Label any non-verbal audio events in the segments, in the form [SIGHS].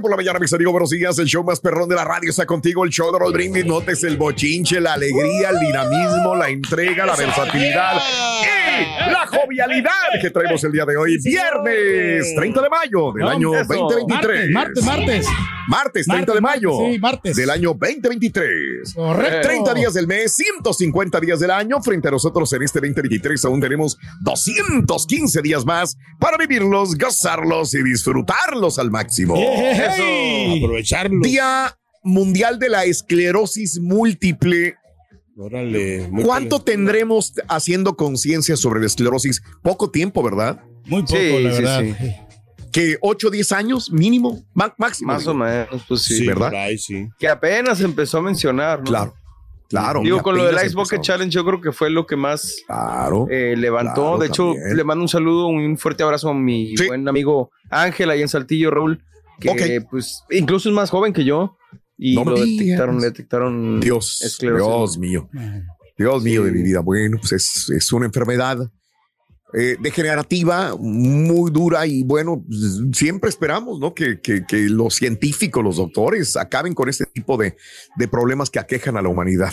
Por la mañana, mis amigos. Buenos días. El show más perrón de la radio está contigo. El show de Raúl Brindis. Notes el bochinche, la alegría, el dinamismo, la entrega, la versatilidad y la jovialidad que traemos el día de hoy. Viernes 30 de mayo del año 2023. Martes, martes. Martes 30 de mayo Sí, martes. del año 2023. Correcto. 30 días del mes, 150 días del año. Frente a nosotros en este 2023 aún tenemos 215 días más para vivirlos, gozarlos y disfrutarlos al máximo. Aprovecharlo. Día Mundial de la Esclerosis Múltiple. Órale. ¿Cuánto tendremos haciendo conciencia sobre la esclerosis? Poco tiempo, ¿verdad? Muy poco, Sí, la verdad. sí. Que 8 o 10 años mínimo, má- máximo. Más o menos, pues sí. Sí, ¿verdad? por ahí, sí. Que apenas empezó a mencionar, ¿no? Claro, claro. Digo, con lo del Ice Bucket. Challenge, yo creo que fue lo que más Claro. eh, levantó. Claro, de hecho, también. le mando un saludo, un fuerte abrazo a mi Sí. buen amigo Ángel ahí en Saltillo, Raúl, que pues incluso es más joven que yo. Y No lo detectaron, detectaron Dios, esclerosis. Dios mío. Dios mío de mi vida. Bueno, pues es, es una enfermedad eh, degenerativa, muy dura y bueno, siempre esperamos, ¿no? Que, que- que los científicos, los doctores acaben con este tipo de, de problemas que aquejan a la humanidad.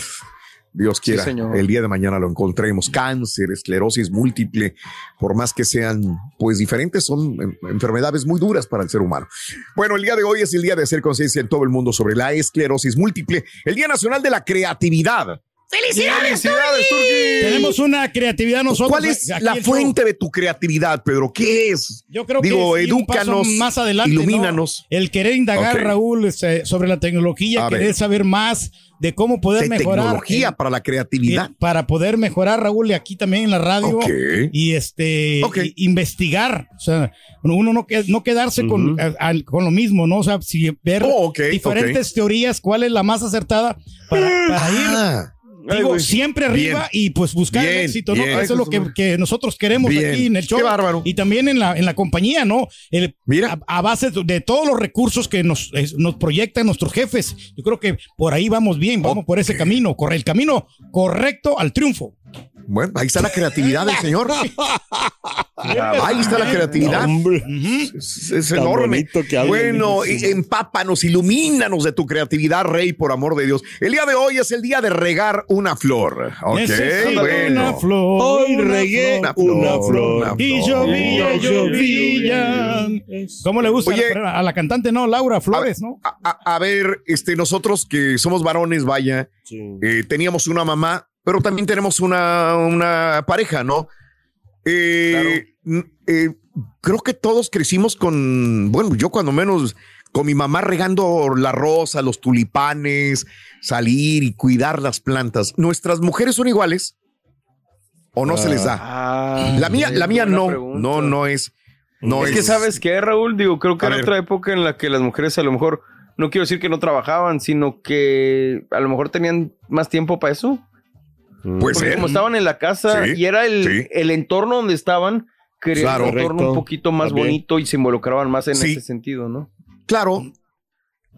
Dios quiera, señor. el día de mañana lo encontremos. Cáncer, esclerosis múltiple, por más que sean pues diferentes, son en- enfermedades muy duras para el ser humano. Bueno, el día de hoy es el día de hacer conciencia en todo el mundo sobre la esclerosis múltiple, el Día Nacional de la Creatividad. ¡Felicidades, Turki! Tenemos una creatividad nosotros. ¿Cuál es aquí la show. fuente de tu creatividad, Pedro? ¿Qué es? Yo creo Digo, que sí, un paso edúcanos, más adelante, ¿no? ilumínanos. El querer indagar, Ok. Raúl, este, sobre la tecnología, A querer ver. saber más de cómo poder De mejorar. tecnología eh, para la creatividad. eh, para poder mejorar, Raúl, y aquí también en la radio. Ok. Y este Ok. y- investigar. O sea, uno no, no quedarse con, al- con lo mismo, ¿no? O sea, si ver Oh, diferentes teorías, cuál es la más acertada para, para ir. Digo, siempre arriba y pues buscar el éxito, ¿no? Eso es lo que, que nosotros queremos Bien. aquí en el show. Qué bárbaro. Y también en la, en la compañía, ¿no? El, Mira. A, a base de todos los recursos que nos, es- nos proyectan nuestros jefes. Yo creo que por ahí vamos bien, vamos por ese camino, corre el camino correcto al triunfo. Bueno, ahí está la creatividad del señor. Ahí está la creatividad. Hombre, Es, enorme. bueno, y- empápanos, ilumínanos de tu creatividad, Rey, por amor de Dios. El día de hoy es el día de regar una flor. Ok, Necesito bueno. una flor. Hoy una regué flor. una flor. una Y flor. llovía, llovía. ¿Cómo le gusta Oye. a la- a la cantante, no? Laura Flores, ¿no? A, a- a ver, este, nosotros que somos varones, vaya, Sí. eh, teníamos una mamá, pero también tenemos una, una pareja, ¿no? Eh, eh, creo que todos crecimos con, bueno, yo cuando menos con mi mamá regando la rosa, los tulipanes, salir y cuidar las plantas. ¿Nuestras mujeres son iguales? ¿O no se les da? Ah, La mía, la mía no, pregunta. no, no es. No es que sabes qué, Raúl, digo, creo que era ver. otra época en la que las mujeres a lo mejor, no quiero decir que no trabajaban, sino que a lo mejor tenían más tiempo para eso. Porque ser. como estaban en la casa Sí, y era el, sí. el entorno donde estaban, querían Claro. un entorno Correcto. un poquito más También. bonito y se involucraban más en Sí. ese sentido, ¿no? Claro.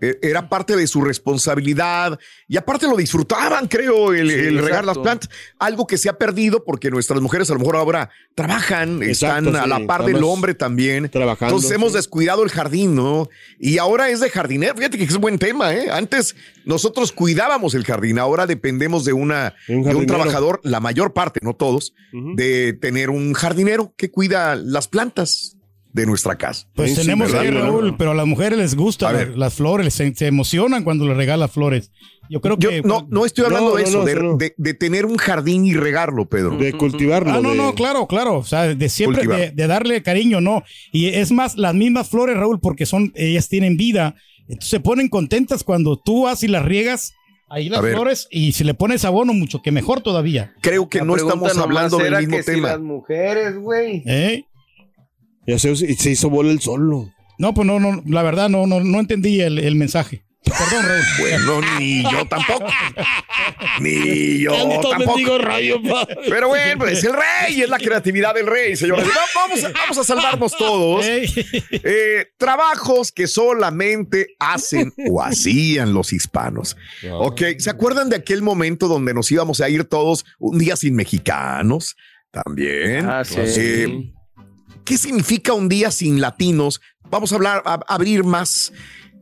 Eh, Era parte de su responsabilidad y aparte lo disfrutaban, creo, el, Sí, el regar las plantas. Algo que se ha perdido porque nuestras mujeres a lo mejor ahora trabajan, Exacto, están a la par del hombre también. Trabajando. Entonces hemos sí. descuidado el jardín, ¿no? Y ahora es de jardinero. Fíjate que es un buen tema, ¿eh? Antes nosotros cuidábamos el jardín, ahora dependemos de una un de un trabajador, la mayor parte, no todos, de tener un jardinero que cuida las plantas de nuestra casa. Pues Sí, tenemos ahí, Raúl, pero a las mujeres les gustan ver. las, flores, se, se emocionan cuando les regalas flores. Yo creo Yo que... no, no estoy hablando No, de eso, no, de, eso no. de- de tener un jardín y regarlo, Pedro. De cultivarlo. Ah, no, de- no, claro, claro. O sea, de siempre de, de darle cariño, no. Y es más, las mismas flores, Raúl, porque son, ellas tienen vida. Entonces se ponen contentas cuando tú vas y las riegas ahí las flores y si le pones abono, mucho que mejor todavía. Creo que La no estamos hablando del mismo que si tema. las mujeres, güey. ¿Eh? Ya se, y se hizo bola el solo. No, pues no, no, la verdad no, no, no entendí el, el mensaje. Perdón, Raúl. [LAUGHS] Bueno, ni yo tampoco. Ni yo tampoco. rayo, Pero bueno, pues, es el rey, es la creatividad del rey, señores. [LAUGHS] Va- Vamos, a- vamos a salvarnos todos. Eh, trabajos que solamente hacen o hacían los hispanos. Ok, ¿se acuerdan de aquel momento donde nos íbamos a ir todos un día sin mexicanos? También. Ah, sí. Eh, ¿Qué significa un día sin latinos? Vamos a hablar, a, abrir más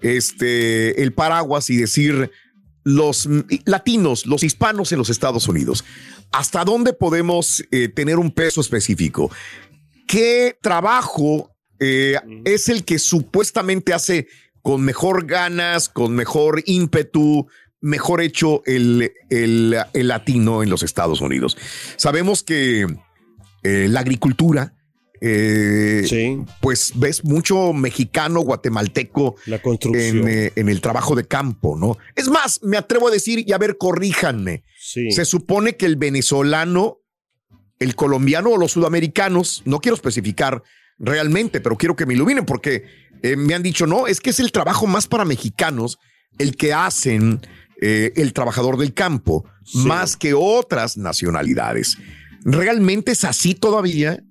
este, el paraguas y decir los latinos, los hispanos en los Estados Unidos. ¿Hasta dónde podemos eh, tener un peso específico? ¿Qué trabajo eh, es el que supuestamente hace con mejor ganas, con mejor ímpetu, mejor hecho el, el- el latino en los Estados Unidos? Sabemos que eh, la agricultura, eh, Sí, pues ves mucho mexicano, guatemalteco la construcción. en, eh, en el trabajo de campo, ¿no? Es más, me atrevo a decir, y a ver, corríjanme. sí. Se supone que el venezolano, el colombiano o los sudamericanos, no quiero especificar realmente, pero quiero que me iluminen porque eh, me han dicho, no, es que es el trabajo más para mexicanos el que hacen el trabajador del campo, Sí. más que otras nacionalidades. ¿Realmente es así todavía?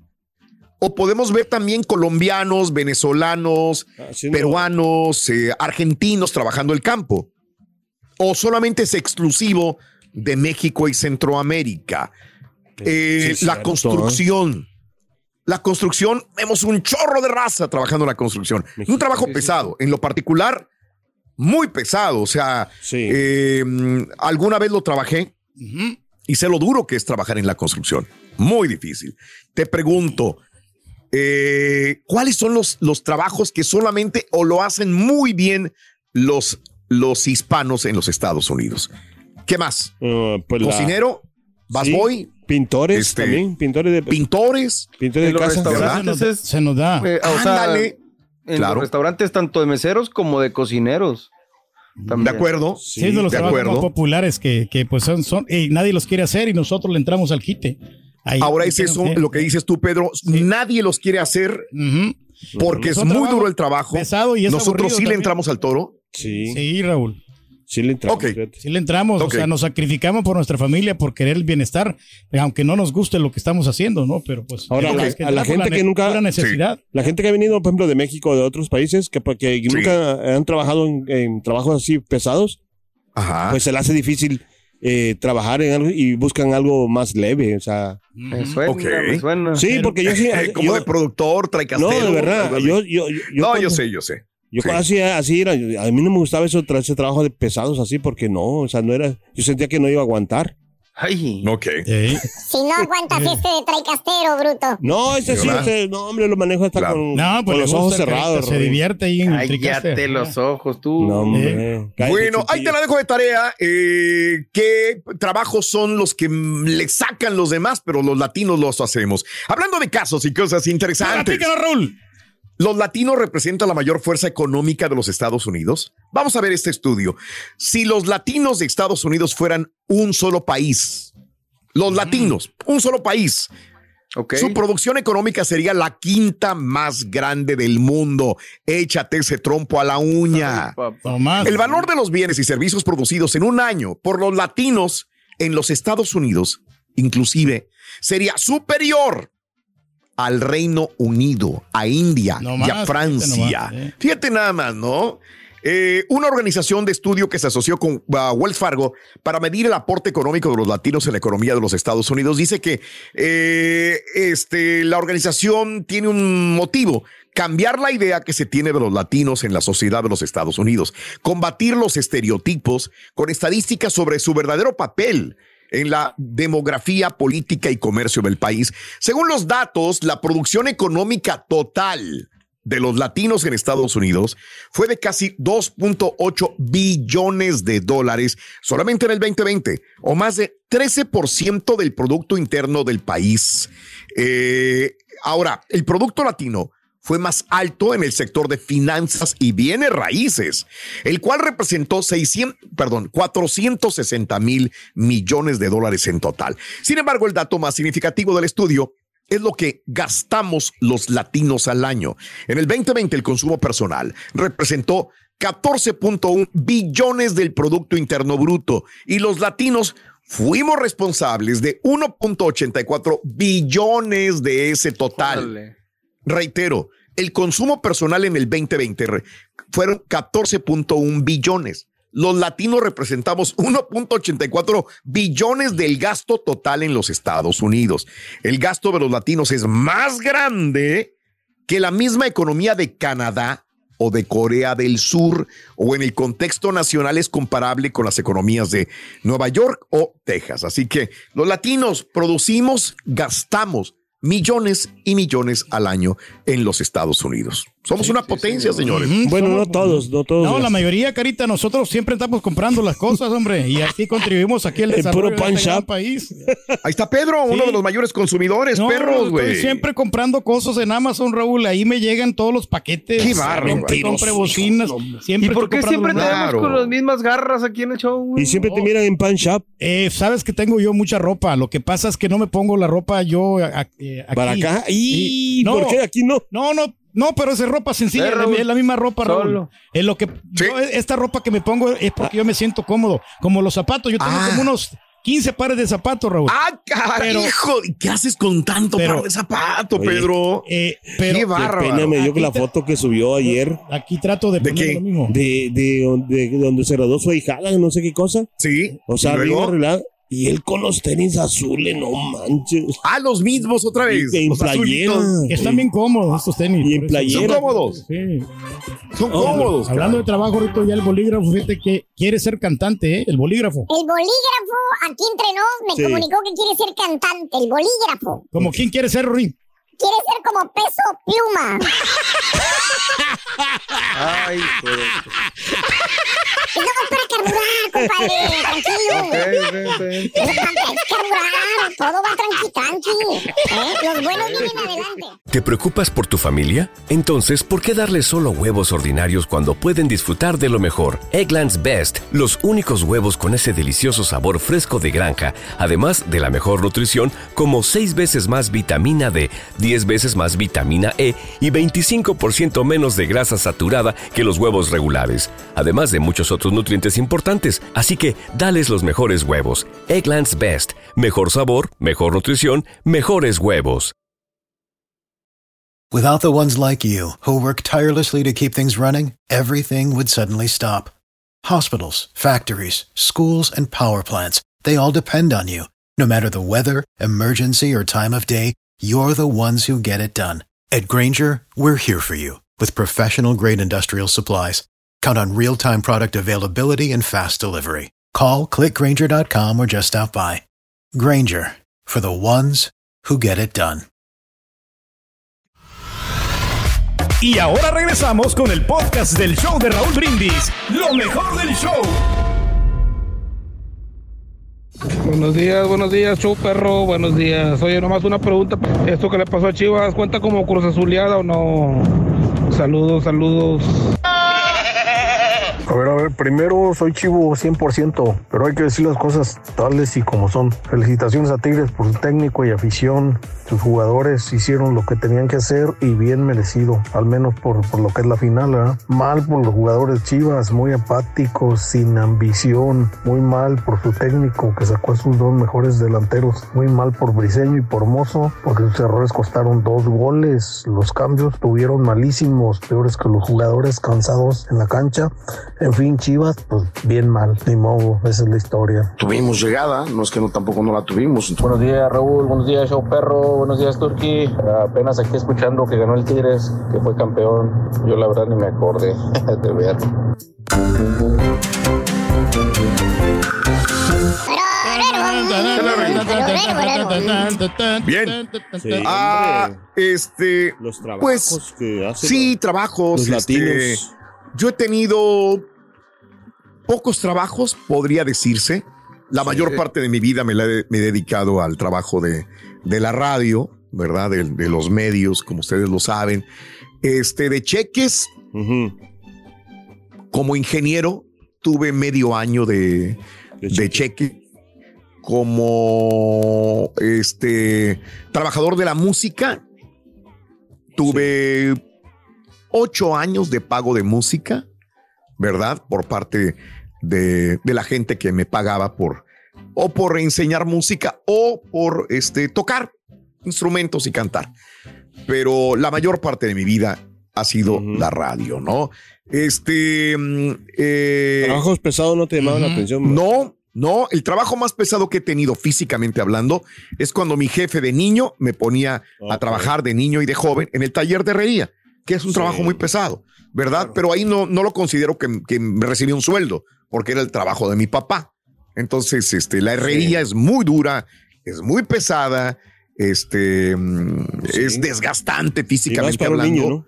¿O podemos ver también colombianos, venezolanos, Haciendo- peruanos, eh, argentinos trabajando el campo? ¿O solamente es exclusivo de México y Centroamérica? Eh, Sí, la cierto, construcción. La construcción, vemos un chorro de raza trabajando en la construcción. México, un trabajo sí, pesado, en lo particular, muy pesado. O sea, eh, mm, alguna vez lo trabajé y sé lo duro que es trabajar en la construcción. Muy difícil. Te pregunto, eh, ¿cuáles son los, los trabajos que solamente o lo hacen muy bien los, los hispanos en los Estados Unidos? ¿Qué más? Ah, pues la- ¿Cocinero? Sí. ¿Busboy? Pintores Este, también. Pintores de, ¿Pintores? pintores de los casa. restaurantes Se nos, se nos da. Eh, o sea, Ándale. en claro. los restaurantes tanto de meseros como de cocineros. ¿De acuerdo? Sí, es de los de trabajos más acuerdo. populares que, que pues son, son y nadie los quiere hacer y nosotros le entramos al quite. Ahí- Ahora es eso Sí. lo que dices tú, Pedro. Nadie los quiere hacer porque Es muy trabajo duro el trabajo. pesado y es Nosotros sí le entramos al toro. Sí, sí, Sí, Raúl. le entramos. Sí le entramos, o sea, nos sacrificamos por nuestra familia, por querer el bienestar, aunque no nos guste lo que estamos haciendo, ¿no? Pero pues Ahora, es la- que a la gente que nunca- necesidad. La gente que ha venido, por ejemplo, de México o de otros países, que, que nunca han trabajado en, en trabajos así pesados, Ajá. pues se le hace difícil eh, trabajar en algo y buscan algo más leve, o sea. Me suena, Ok. me suena. Sí, porque yo sí. [LAUGHS] Eh, como yo- de productor, trae no, de verdad. Yo, yo, yo, no, cuando- yo sé, yo sé. Yo Sí. así, así era. A mí no me gustaba eso, ese trabajo de pesados así, porque no, o sea, no era. Yo sentía que no iba a aguantar. Ay. Ok. Ey. Si no aguantas este de traicastero, bruto. No, ese sí, ese- no, hombre, lo manejo hasta Claro. con, No, pues con los ojos cerrados. Se divierte ahí en el Cállate los ojos, tú. No, hombre. Cállate, Bueno, ahí te la dejo de tarea. Eh, ¿Qué trabajos son los que le sacan los demás, pero los latinos los hacemos? Hablando de casos y cosas interesantes. Platícanos, Raúl. ¿Los latinos representan la mayor fuerza económica de los Estados Unidos? Vamos a ver este estudio. Si los latinos de Estados Unidos fueran un solo país, los latinos, un solo país, Ok. su producción económica sería la quinta más grande del mundo. Échate ese trompo a la uña. El valor de los bienes y servicios producidos en un año por los latinos en los Estados Unidos, inclusive, sería superior al Reino Unido, a India No y a fíjate Francia. nomás, eh. Fíjate nada más, ¿no? Eh, una organización de estudio que se asoció con uh, Wells Fargo para medir el aporte económico de los latinos en la economía de los Estados Unidos dice que eh, este, la organización tiene un motivo, cambiar la idea que se tiene de los latinos en la sociedad de los Estados Unidos, combatir los estereotipos con estadísticas sobre su verdadero papel en la demografía política y comercio del país. Según los datos, la producción económica total de los latinos en Estados Unidos fue de casi 2.8 billones de dólares solamente en el 2020, o más de 13% del Producto Interno del país. Eh, ahora, el Producto Latino fue más alto en el sector de finanzas y bienes raíces, el cual representó 600, perdón, 460 mil millones de dólares en total. Sin embargo, el dato más significativo del estudio es lo que gastamos los latinos al año. En el 2020 el consumo personal representó 14.1 billones del Producto Interno Bruto y los latinos fuimos responsables de 1.84 billones de ese total. Reitero, el consumo personal en el 2020 re- fueron 14.1 billones. Los latinos representamos 1.84 billones del gasto total en los Estados Unidos. El gasto de los latinos es más grande que la misma economía de Canadá o de Corea del Sur o en el contexto nacional es comparable con las economías de Nueva York o Texas. Así que los latinos producimos, gastamos millones y millones al año en los Estados Unidos. Somos una potencia, señores. Bueno, somos- no todos, no todos. No, la mayoría, Carita, nosotros siempre estamos comprando las cosas, hombre, y así contribuimos aquí al El desarrollo puro pan de este gran país. Ahí está Pedro, uno Sí. de los mayores consumidores, No, perros, estoy güey. siempre comprando cosas en Amazon, Raúl. Ahí me llegan todos los paquetes. Qué bárbaro, Siempre bocinas. Siempre ¿Y por qué siempre tenemos Claro. con las mismas garras aquí en el show? güey? Y siempre te miran en pan shop Eh, Sabes que tengo yo mucha ropa. Lo que pasa es que no me pongo la ropa yo a- a- eh, aquí. para acá. ¿Y Sí. No. por qué aquí no? No, no, no, pero es ropa sencilla, Eh, Raúl. es la misma ropa, Raúl. Solo. Es lo que Sí. yo, esta ropa que me pongo es porque yo me siento cómodo, como los zapatos, yo tengo Ah. como unos 15 pares de zapatos, Raúl. ¡Ah, carajo! ¿Y qué haces con tanto Pero- par de zapato, Oye, Pedro? Eh, pero Qué bárbaro. Qué pena me dio con la foto que subió ayer aquí trato de, ¿De poner qué? lo mismo. de, de, de, de donde se rodó su hijada, no sé qué cosa. Sí. O sea, ¿Y bien luego? Y él con los tenis azules, no manches. Ah, los mismos otra vez. Y en los playera. están bien cómodos estos tenis. Y en playera. Son cómodos. Sí. Son cómodos. Hablando de trabajo, ahorita ya el bolígrafo, fíjate que quiere ser cantante, ¿eh? El bolígrafo. El bolígrafo, aquí entre nos, me Sí. comunicó que quiere ser cantante. El bolígrafo. Como quién quiere ser, Rory. Quiere ser como peso pluma. [LAUGHS] Ay, joder. Es nomás para carburar, compadre. Tranquilo. Ok, ok, ok. Es para es carburar. Todo va tranqui, tranqui. ¿Eh? Los buenos vienen adelante. ¿Te preocupas por tu familia? Entonces, ¿por qué darles solo huevos ordinarios cuando pueden disfrutar de lo mejor? Eggland's Best, los únicos huevos con ese delicioso sabor fresco de granja, además de la mejor nutrición, como 6 veces más vitamina D, 10 veces más vitamina E y 25% menos de grasa saturada que los huevos regulares, además de muchos otros nutrientes importantes. Así que, dales los mejores huevos. Eggland's Best, mejor sabor, mejor nutrición, mejores huevos. Without the ones like you, who work tirelessly to keep things running, everything would suddenly stop. Hospitals, factories, schools, and power plants, They all depend on you. No matter the weather, emergency, or time of day, you're the ones who get it done. At Granger, we're here for you with professional grade industrial supplies. Count on real time product availability and fast delivery. Call clickgranger.com or just stop by. Granger for the ones who get it done. Y ahora regresamos con el podcast del show de Raúl Brindis. Lo mejor del show. Buenos días, buenos días, show perro, buenos días. Oye, nomás una pregunta. ¿Esto que le pasó a Chivas cuenta como cruz azuleada o no? Saludos, saludos. A ver, a ver, primero soy chivo 100%, pero hay que decir las cosas tales y como son. Felicitaciones a Tigres por su técnico y afición. Sus jugadores hicieron lo que tenían que hacer y bien merecido, al menos por, por lo que es la final. ¿verdad? Mal por los jugadores chivas, muy apáticos, sin ambición. Muy mal por su técnico que sacó a sus dos mejores delanteros. Muy mal por Briseño y por Mozo, porque sus errores costaron dos goles. Los cambios estuvieron malísimos, peores que los jugadores cansados en la cancha. En fin, Chivas, pues bien mal, ni modo, esa es la historia. Tuvimos llegada, no es que no tampoco no la tuvimos. Buenos días, Raúl. Buenos días, Show Perro. Buenos días, Turki. Apenas aquí escuchando que ganó el Tigres, que fue campeón. Yo, la verdad, ni me acordé [LAUGHS] de ver. Bien. Sí, Ah, este. Los trabajos Pues que hacen sí, trabajos. los este, latinos. Yo he tenido pocos trabajos, podría decirse. La mayor parte de mi vida me, la he, me he dedicado al trabajo de, de la radio, ¿verdad? De, de los medios, como ustedes lo saben. Este, de cheques. Como ingeniero, tuve medio año de, de cheque. Como este trabajador de la música, tuve ocho años de pago de música, ¿verdad? Por parte de, de la gente que me pagaba por o por enseñar música o por este tocar instrumentos y cantar. Pero la mayor parte de mi vida ha sido la radio, ¿no? Este mm, eh, Trabajos pesados no te llamaban la atención. no, no, el trabajo más pesado que he tenido físicamente hablando es cuando mi jefe de niño me ponía a trabajar de niño y de joven en el taller de herrería, que es un trabajo muy pesado, ¿verdad? Pero ahí no, no lo considero que, que me recibí un sueldo, porque era el trabajo de mi papá. Entonces, este, la herrería es muy dura, es muy pesada, este, es desgastante físicamente para hablando. niño, ¿no?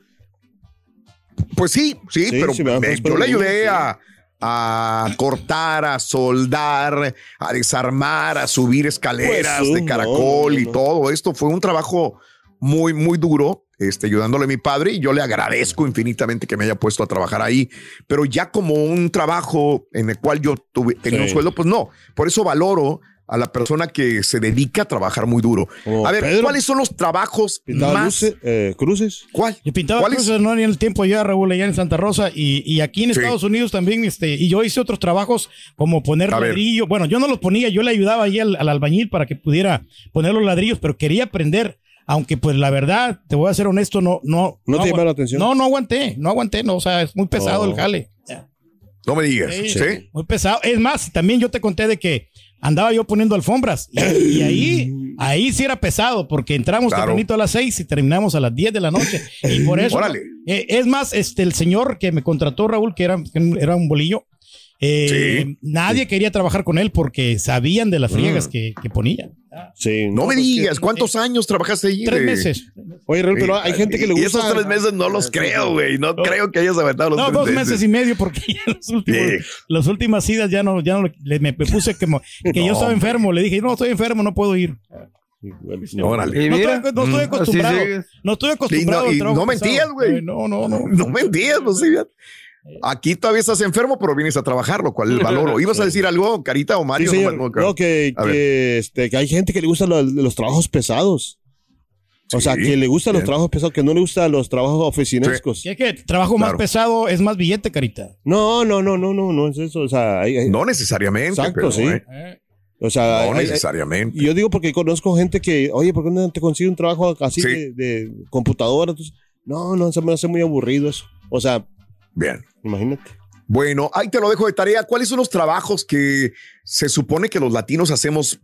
Pues sí, sí, Sí, pero me yo le niño, ayudé a, a cortar, a soldar, a desarmar, a subir escaleras Pues, de no, caracol no, y todo esto. Fue un trabajo muy, muy duro, este, ayudándole a mi padre y yo le agradezco infinitamente que me haya puesto a trabajar ahí. Pero ya como un trabajo en el cual yo tuve, tenía un Sí. sueldo, pues no. Por eso valoro a la persona que se dedica a trabajar muy duro. a ver, Pedro. ¿cuáles son los trabajos Pintaba más? luces, eh, cruces. ¿Cuál? Yo pintaba ¿Cuáles? cruces, no en el tiempo allá, Raúl, allá en Santa Rosa y, y aquí en Sí. Estados Unidos también, este, y yo hice otros trabajos como poner A ver. ladrillo. Bueno, yo no los ponía, yo le ayudaba ahí al, al albañil para que pudiera poner los ladrillos, pero quería aprender. Aunque, pues, la verdad, te voy a ser honesto, no, no. ¿No te llamó la atención? No, no aguanté, no aguanté, no, o sea, es muy pesado Oh. el jale. No me digas. Sí, ¿Sí? Muy pesado. Es más, también yo te conté de que andaba yo poniendo alfombras y, y ahí, [CLEARS THROAT] ahí sí era pesado porque entramos Claro. tempranito a las 6 y terminamos a las 10 de la noche. Y por [CLEARS THROAT] eso, Órale. eh, es más, este, el señor que me contrató, Raúl, que era, que era un bolillo, eh, Sí. nadie quería trabajar con él porque sabían de las friegas Mm. que, que ponía. Sí, No me pues, digas, ¿cuántos años trabajaste ahí? Tres meses. Oye, Raúl, pero hay gente que le Y gusta. esos tres meses no los creo, güey. No creo que hayas aventado los No, tres dos meses y medio porque ya los últimos, Sí. las últimas idas ya no, ya no le- me, me puse como que yo No, estaba enfermo. Le dije, no, estoy enfermo, no puedo ir. Órale. Y No estoy, no estoy mm, acostumbrado. No estoy Y acostumbrado no, y no pesado. mentías, güey. No, no, no. [LAUGHS] No mentías, no sé. Aquí todavía estás enfermo, pero vienes a trabajar, lo cual [LAUGHS] valoro. ¿Ibas a decir algo, Carita o Sí, Mario? señor. No, No, que, este, que hay gente que le gustan los, los trabajos pesados. O Sí, sea, que le gustan los trabajos pesados, que no le gustan los trabajos oficinescos. Si es que trabajo más pesado es más billete, carita. No, no, no, no, no, no es eso. O sea, hay- hay- No necesariamente, Exacto, pero, sí. eh, o sea, no hay- necesariamente. y yo digo porque conozco gente que, oye, ¿por qué no te consigue un trabajo así Sí. de, de computadora? Entonces, no, no, se me hace muy aburrido eso. O sea, Bien. imagínate. Bueno, ahí te lo dejo de tarea. ¿Cuáles son los trabajos que se supone que los latinos hacemos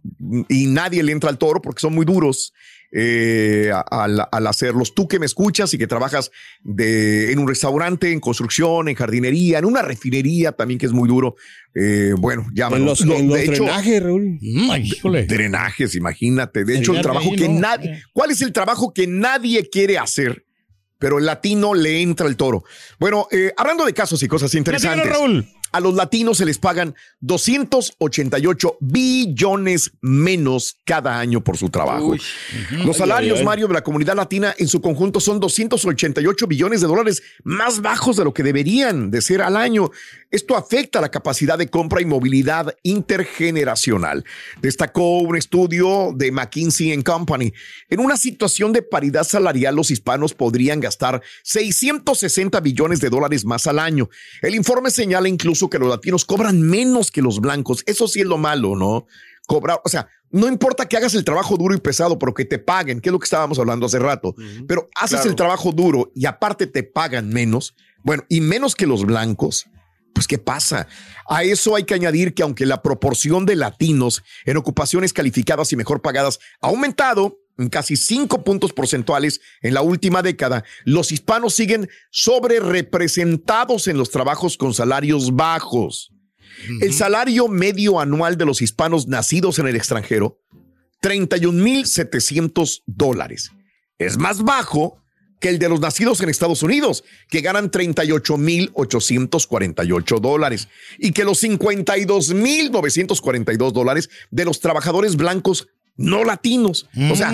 y nadie le entra al toro porque son muy duros eh, al, al hacerlos? Tú que me escuchas y que trabajas de, en un restaurante, en construcción, en jardinería, en una refinería también que es muy duro. Eh, bueno, llámanos. En los, Lo- en los de hecho, drenajes, Raúl. drenajes, imagínate. De hecho, el trabajo ahí, que ¿no? nadie, ¿cuál es el trabajo que nadie quiere hacer? Pero el latino le entra el toro. Bueno, eh, hablando de casos y cosas interesantes. Raúl. A los latinos se les pagan 288 billones menos cada año por su trabajo. Los salarios, ay, ay. Mario, de la comunidad latina en su conjunto son 288 billones de dólares, más bajos de lo que deberían de ser al año. Esto afecta la capacidad de compra y movilidad intergeneracional. Destacó un estudio de McKinsey Company. En una situación de paridad salarial, los hispanos podrían gastar 660 billones de dólares más al año. El informe señala incluso que los latinos cobran menos que los blancos. Eso sí es lo malo, ¿no? Cobrar, o sea, no importa que hagas el trabajo duro y pesado, pero que te paguen, que es lo que estábamos hablando hace rato. Pero haces Claro. el trabajo duro y aparte te pagan menos, bueno, y menos que los blancos. Pues, ¿qué pasa? A eso hay que añadir que aunque la proporción de latinos en ocupaciones calificadas y mejor pagadas ha aumentado en casi cinco puntos porcentuales en la última década, los hispanos siguen sobre representados en los trabajos con salarios bajos. El salario medio anual de los hispanos nacidos en el extranjero, 31.700 dólares. Es más bajo que el de los nacidos en Estados Unidos, que ganan 38.848 dólares, y que los 52.942 dólares de los trabajadores blancos no latinos. O sea,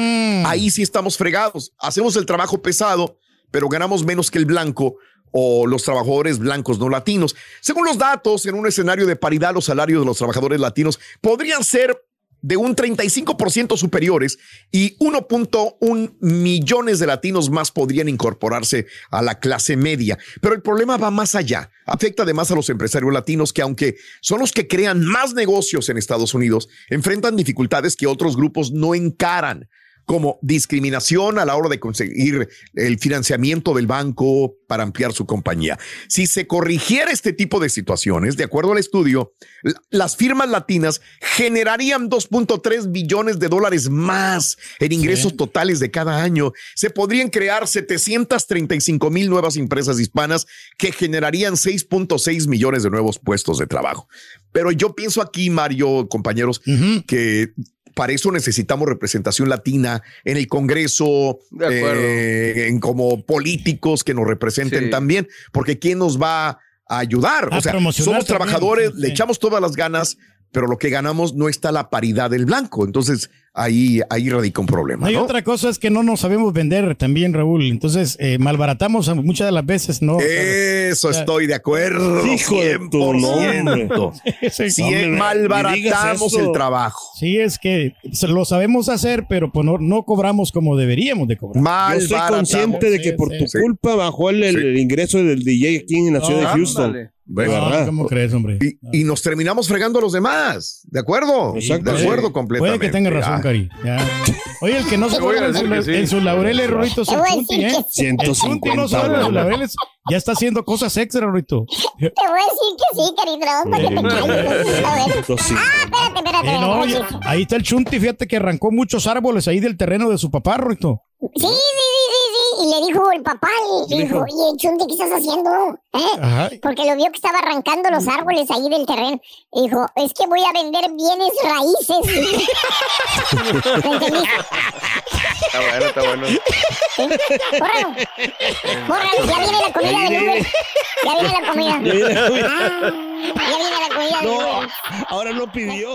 ahí sí estamos fregados. Hacemos el trabajo pesado, pero ganamos menos que el blanco o los trabajadores blancos no latinos. Según los datos, en un escenario de paridad, los salarios de los trabajadores latinos podrían ser de un 35% superiores y 1.1 millones de latinos más podrían incorporarse a la clase media. Pero el problema va más allá. Afecta además a los empresarios latinos que aunque son los que crean más negocios en Estados Unidos, enfrentan dificultades que otros grupos no encaran como discriminación a la hora de conseguir el financiamiento del banco para ampliar su compañía. Si se corrigiera este tipo de situaciones, de acuerdo al estudio, la- las firmas latinas generarían 2.3 billones de dólares más en ingresos totales de cada año. Se podrían crear 735 mil nuevas empresas hispanas que generarían 6.6 millones de nuevos puestos de trabajo. Pero yo pienso aquí, Mario, compañeros, que para eso necesitamos representación latina en el Congreso, eh, en como políticos que nos representen Sí. también, porque ¿quién nos va a ayudar? A o sea, promocionar somos también, trabajadores, sí, le echamos todas las ganas, pero lo que ganamos no está la paridad del blanco. Entonces ahí, ahí radica un problema. Hay ¿no? otra cosa es que no nos sabemos vender también, Raúl. Entonces, eh, malbaratamos muchas de las veces, ¿no? Eso estoy de acuerdo. Hijo de tu 100%. [LAUGHS] Sí, Si hombre, malbaratamos el trabajo. Sí, es que lo sabemos hacer, pero pues no, no cobramos como deberíamos de cobrar. Yo estoy consciente de que por tu Sí. culpa bajó el, el- el ingreso del DJ aquí en la ciudad de Houston. ándale. No, verdad. ¿Cómo crees, hombre? Y, y nos terminamos fregando a los demás. ¿De acuerdo? Exacto. De acuerdo completamente. Puede que tenga razón, Ah. Cari. Ya. Oye, el que no se en, su- sí. en sus laureles, Rorito, es Te el voy a Chunti, decir ¿eh? que sí. El Chunti no 150, sabe de sus laureles. Ya está haciendo cosas extra, Rorito. Te voy a decir que sí, para que te calles. A ver. Entonces, Ah, espérate, espérate. Eh, no, oye, ahí está el Chunti, fíjate que arrancó muchos árboles ahí del terreno de su papá, Rorito. Sí, sí, sí, sí, sí. Y le dijo el papá, le ¿Qué dijo, dijo? oye, Chunti, ¿qué estás haciendo? ¿Eh? Ajá. Porque lo vio que estaba arrancando los árboles ahí del terreno. Y dijo, es que voy a vender bienes raíces. [LAUGHS] Está bueno, está bueno. Córralo. Córralo, ya viene la comida del Uber. Ya viene la comida. Ya viene la comida. Ah, ya viene la comida del No, Uber. ahora no pidió.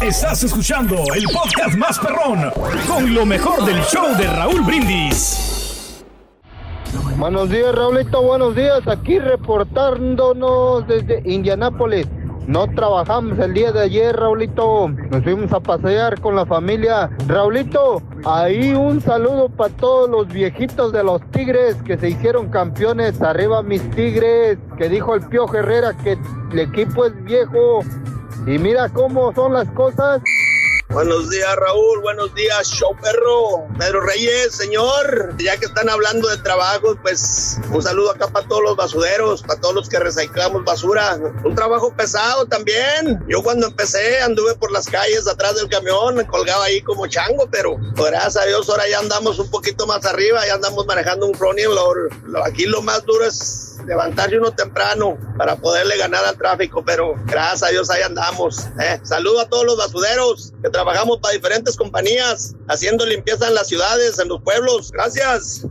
Estás escuchando el podcast más perrón con lo mejor del show de Raúl Brindis. Buenos días, Raulito, buenos días. Aquí reportándonos desde Indianápolis. No trabajamos el día de ayer, Raulito. Nos fuimos a pasear con la familia. Raulito, ahí un saludo para todos los viejitos de los Tigres que se hicieron campeones. Arriba mis Tigres, que dijo el Pío Herrera que el equipo es viejo. Y mira cómo son las cosas. Buenos días, Raúl. Buenos días, show perro. Pedro Reyes, señor. Ya que están hablando de trabajo, pues un saludo acá para todos los basureros, para todos los que reciclamos basura. Un trabajo pesado también. Yo cuando empecé anduve por las calles atrás del camión, me colgaba ahí como chango, pero gracias a Dios ahora ya andamos un poquito más arriba, ya andamos manejando un. Lo- Aquí lo más duro es levantarse uno temprano para poderle ganar al tráfico, pero gracias a Dios ahí andamos. ¿eh? Saludo a todos los basureros que trabajamos para diferentes compañías, haciendo limpieza en las ciudades, en los pueblos. Gracias.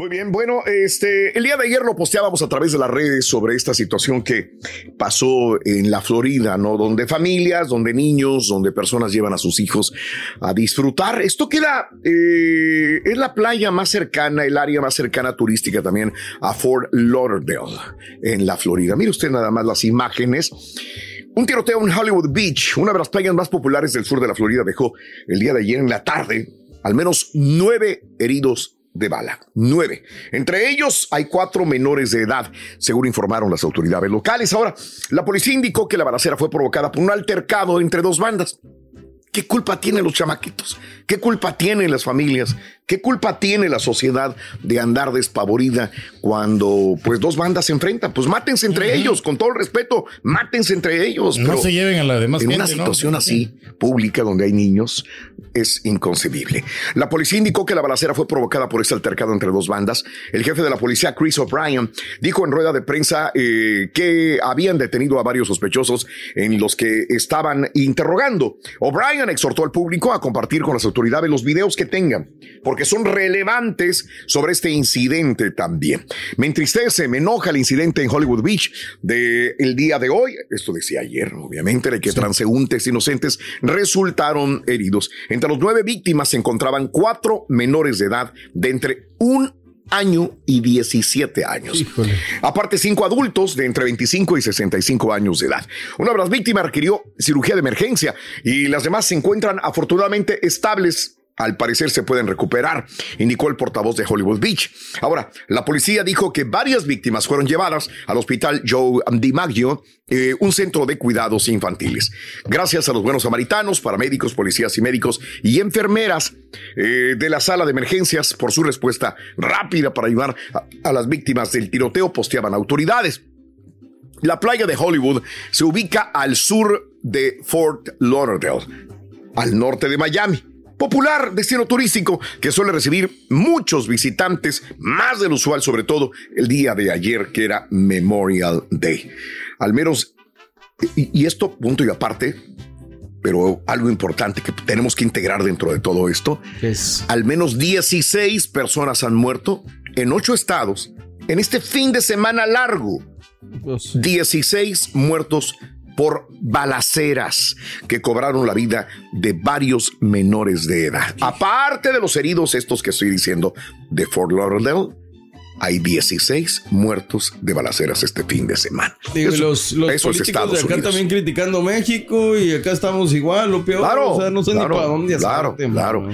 Muy bien, bueno, este, el día de ayer lo posteábamos a través de las redes sobre esta situación que pasó en la Florida, ¿no? Donde familias, donde niños, donde personas llevan a sus hijos a disfrutar. Esto queda, eh, es la playa más cercana, el área más cercana turística también a Fort Lauderdale, en la Florida. Mire usted nada más las imágenes. Un tiroteo en Hollywood Beach, una de las playas más populares del sur de la Florida, dejó el día de ayer en la tarde al menos nueve heridos de bala. Nueve. Entre ellos hay cuatro menores de edad, según informaron las autoridades locales. Ahora, la policía indicó que la balacera fue provocada por un altercado entre dos bandas. ¿Qué culpa tienen los chamaquitos? ¿Qué culpa tienen las familias? ¿Qué culpa tiene la sociedad de andar despavorida cuando pues dos bandas se enfrentan? Pues mátense entre ellos, con todo el respeto, mátense entre ellos. No se lleven a la demás En gente, una ¿no? situación así, pública, donde hay niños, es inconcebible. La policía indicó que la balacera fue provocada por este altercado entre dos bandas. El jefe de la policía, Chris O'Brien, dijo en rueda de prensa eh, que habían detenido a varios sospechosos en los que estaban interrogando. O'Brien exhortó al público a compartir con las autoridades los videos que tengan, porque son relevantes sobre este incidente también. Me entristece, me enoja el incidente en Hollywood Beach del el día de hoy. Esto decía ayer, obviamente, de que transeúntes inocentes resultaron heridos. Entre los nueve víctimas se encontraban cuatro menores de edad de entre un año y 17 años. Aparte, cinco adultos de entre 25 y 65 años de edad. Una de las víctimas requirió cirugía de emergencia y las demás se encuentran afortunadamente estables. Al parecer se pueden recuperar, indicó el portavoz de Hollywood Beach. Ahora, la policía dijo que varias víctimas fueron llevadas al hospital Joe DiMaggio, eh, un centro de cuidados infantiles. Gracias a los buenos samaritanos, paramédicos, policías y médicos y enfermeras eh, de la sala de emergencias por su respuesta rápida para ayudar a, a las víctimas del tiroteo, posteaban autoridades. La playa de Hollywood se ubica al sur de Fort Lauderdale, al norte de Miami. Popular destino turístico que suele recibir muchos visitantes, más del usual, sobre todo el día de ayer, que era Memorial Day. Al menos, y, y esto, punto y aparte, pero algo importante que tenemos que integrar dentro de todo esto, es al menos 16 personas han muerto en ocho estados en este fin de semana largo. 16 muertos por balaceras que cobraron la vida de varios menores de edad. Aparte de los heridos, estos que estoy diciendo, de Fort Lauderdale, hay 16 muertos de balaceras este fin de semana. Digo, Eso- los los eso es Estados de acá Unidos. también criticando México y acá estamos igual, lo peor. Claro, o sea, no sé claro, ni para dónde claro, hacerte, claro.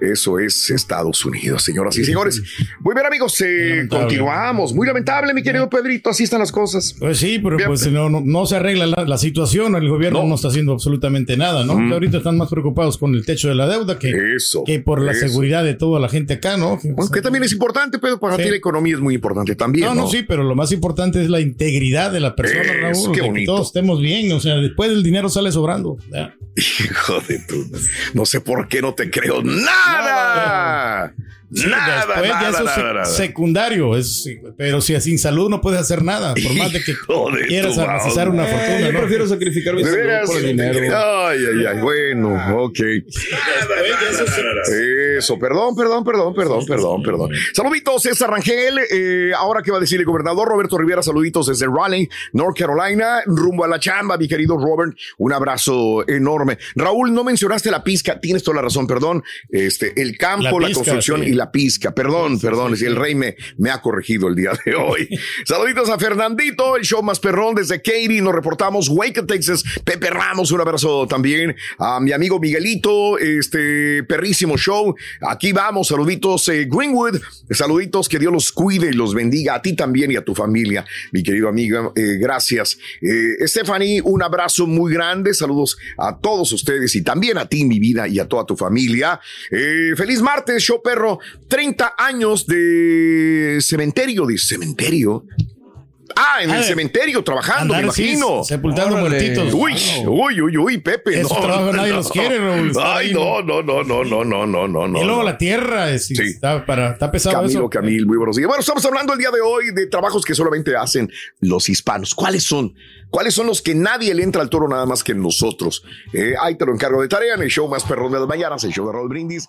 Eso es Estados Unidos, señoras y señores. Muy bien, amigos, eh, continuamos. Muy lamentable, mi querido Pedrito, así están las cosas. Pues sí, pero pues no, no, no se arregla la, la situación, el gobierno no. está haciendo absolutamente nada, ¿no? Mm. Ahorita están más preocupados con el techo de la deuda que, que por la eso. seguridad de toda la gente acá, ¿no? Que, Bueno, que también es importante, pero para Sí. ti la economía es muy importante también. no, No, sí, pero lo más importante es la integridad de la persona, Es, Raúl, qué de que bonito. todos estemos bien, o sea, después el dinero sale sobrando. ¿ya? Hijo de tu. No sé por qué no te creo nada. nada. nada. Sí, nada, después ya nada, eso es nada, nada. secundario, es, pero si sin salud no puedes hacer nada, por más de que de quieras accesar una madre. fortuna. yo ¿no? prefiero sacrificar mi ¿De salud por el dinero. Ay, ay, ay. Bueno, ok. Eso, perdón, perdón, perdón, perdón, perdón, perdón. Saluditos, César Rangel. Eh, ahora, ¿qué va a decir el gobernador Roberto Rivera? Saluditos desde Raleigh, North Carolina, rumbo a la chamba, mi querido Robert. Un abrazo enorme. Raúl, no mencionaste la pizca. Tienes toda la razón, perdón. Este, el campo, La la, pizca, construcción sí. y la pizca. Perdón, perdón, si el rey me, me ha corregido el día de hoy. [LAUGHS] Saluditos a Fernandito, el show más perrón desde Katy. Nos reportamos, Waco, Texas. Pepe Ramos, un abrazo también. A mi amigo Miguelito, este perrísimo show. Aquí vamos, saluditos eh, Greenwood. Saluditos, que Dios los cuide y los bendiga a ti también y a tu familia, mi querido amigo. eh, gracias. Eh, Stephanie, un abrazo muy grande. Saludos a todos ustedes y también a ti, mi vida, y a toda tu familia. Eh, feliz martes, show perro. 30 años de cementerio, de cementerio. Ah, en el cementerio trabajando, me imagino. sepultando muertitos. Uy, uy, uy, uy, Pepe. Esos trabajos nadie los quiere, Raúl, Ay, no, no, no, no, no, no, no, no, y luego no. la tierra es- está, para, está pesado Camilo, eso. Camil, muy buenos días. Bueno, estamos hablando el día de hoy de trabajos que solamente hacen los hispanos. ¿Cuáles son? ¿Cuáles son los que nadie le entra al toro nada más que nosotros? Eh, ahí te lo encargo de tarea en el show más perrón de las mañanas, el show de Raúl Brindis.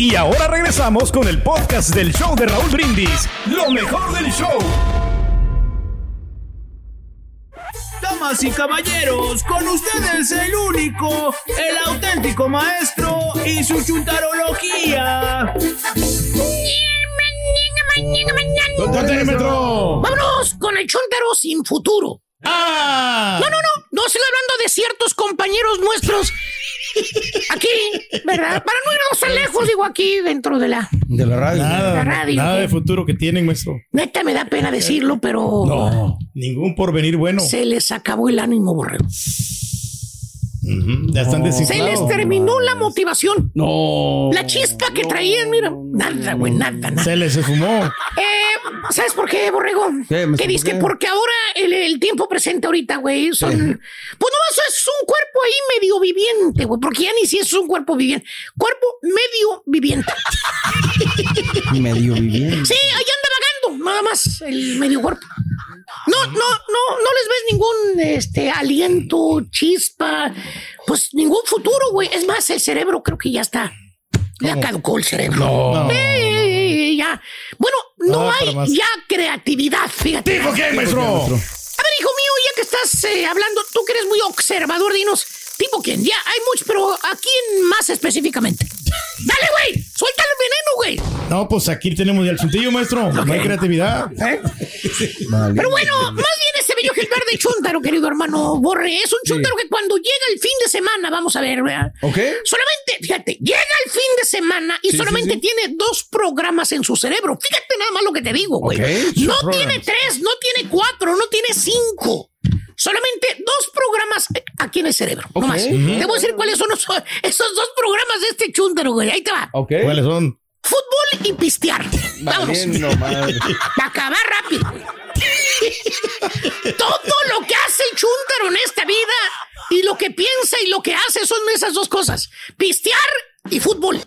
Y ahora regresamos con el podcast del show de Raúl Brindis. Lo mejor del show. Damas y caballeros, con ustedes el único, el auténtico maestro y su chuntarología. Vámonos con el chontaro sin futuro. ¡Ah! No, no, no, no estoy hablando de ciertos compañeros nuestros aquí, ¿verdad? Para no irnos tan lejos, digo aquí dentro de la... De la radio. Nada, La radio, nada de futuro que tienen, maestro. Neta, me da pena decirlo, pero... No, ningún porvenir bueno. Se les acabó el ánimo, borrego. Ya están Se desinflados. les terminó la motivación. No. La chispa que traían, mira. Nada, güey, nada, nada. Se les fumó. Eh, ¿Sabes por qué, Borrego? ¿Qué, que dices que porque ahora el, el tiempo presente ahorita, güey, son... Sí. Pues nomás es un cuerpo ahí medio viviente, güey, porque ya ni si es un cuerpo viviente. Cuerpo medio viviente. [LAUGHS] Medio viviendo. Sí, ahí anda vagando, nada más, el medio cuerpo. No, no, no, no les ves ningún este aliento, chispa, pues ningún futuro, güey. Es más, el cerebro creo que ya está. Ya caducó el cerebro. No. Eh, ya. Bueno, no, No, hay más. ya creatividad, fíjate. ¿Tipo qué, maestro? A ver, hijo mío, ya que estás eh, hablando, tú que eres muy observador, dinos, ¿tipo quién? Ya, hay muchos, pero ¿a quién más específicamente? Dale, güey, suelta el veneno, güey. No, pues aquí tenemos ya el chuntillo, maestro. No hay creatividad. Pero bueno, más bien este bello ejemplar de chúntaro, querido hermano Borre, es un chúntaro que cuando llega el fin de semana, vamos a ver, ¿verdad? ¿Ok? Solamente, fíjate, llega el fin de semana y Sí, solamente sí, sí. tiene dos programas en su cerebro. Fíjate nada más lo que te digo, güey. Ok, No two tiene programs. tres, no tiene cuatro, no tiene cinco. Solamente dos programas aquí en el cerebro. No más. Te voy a decir cuáles son los- esos dos programas de este chúntaro, güey. Ahí te va. Ok. ¿Cuáles son? Fútbol y pistear. Madre. Para acabar rápido. Todo lo que hace el chúntaro en esta vida y lo que piensa y lo que hace son esas dos cosas: pistear y fútbol.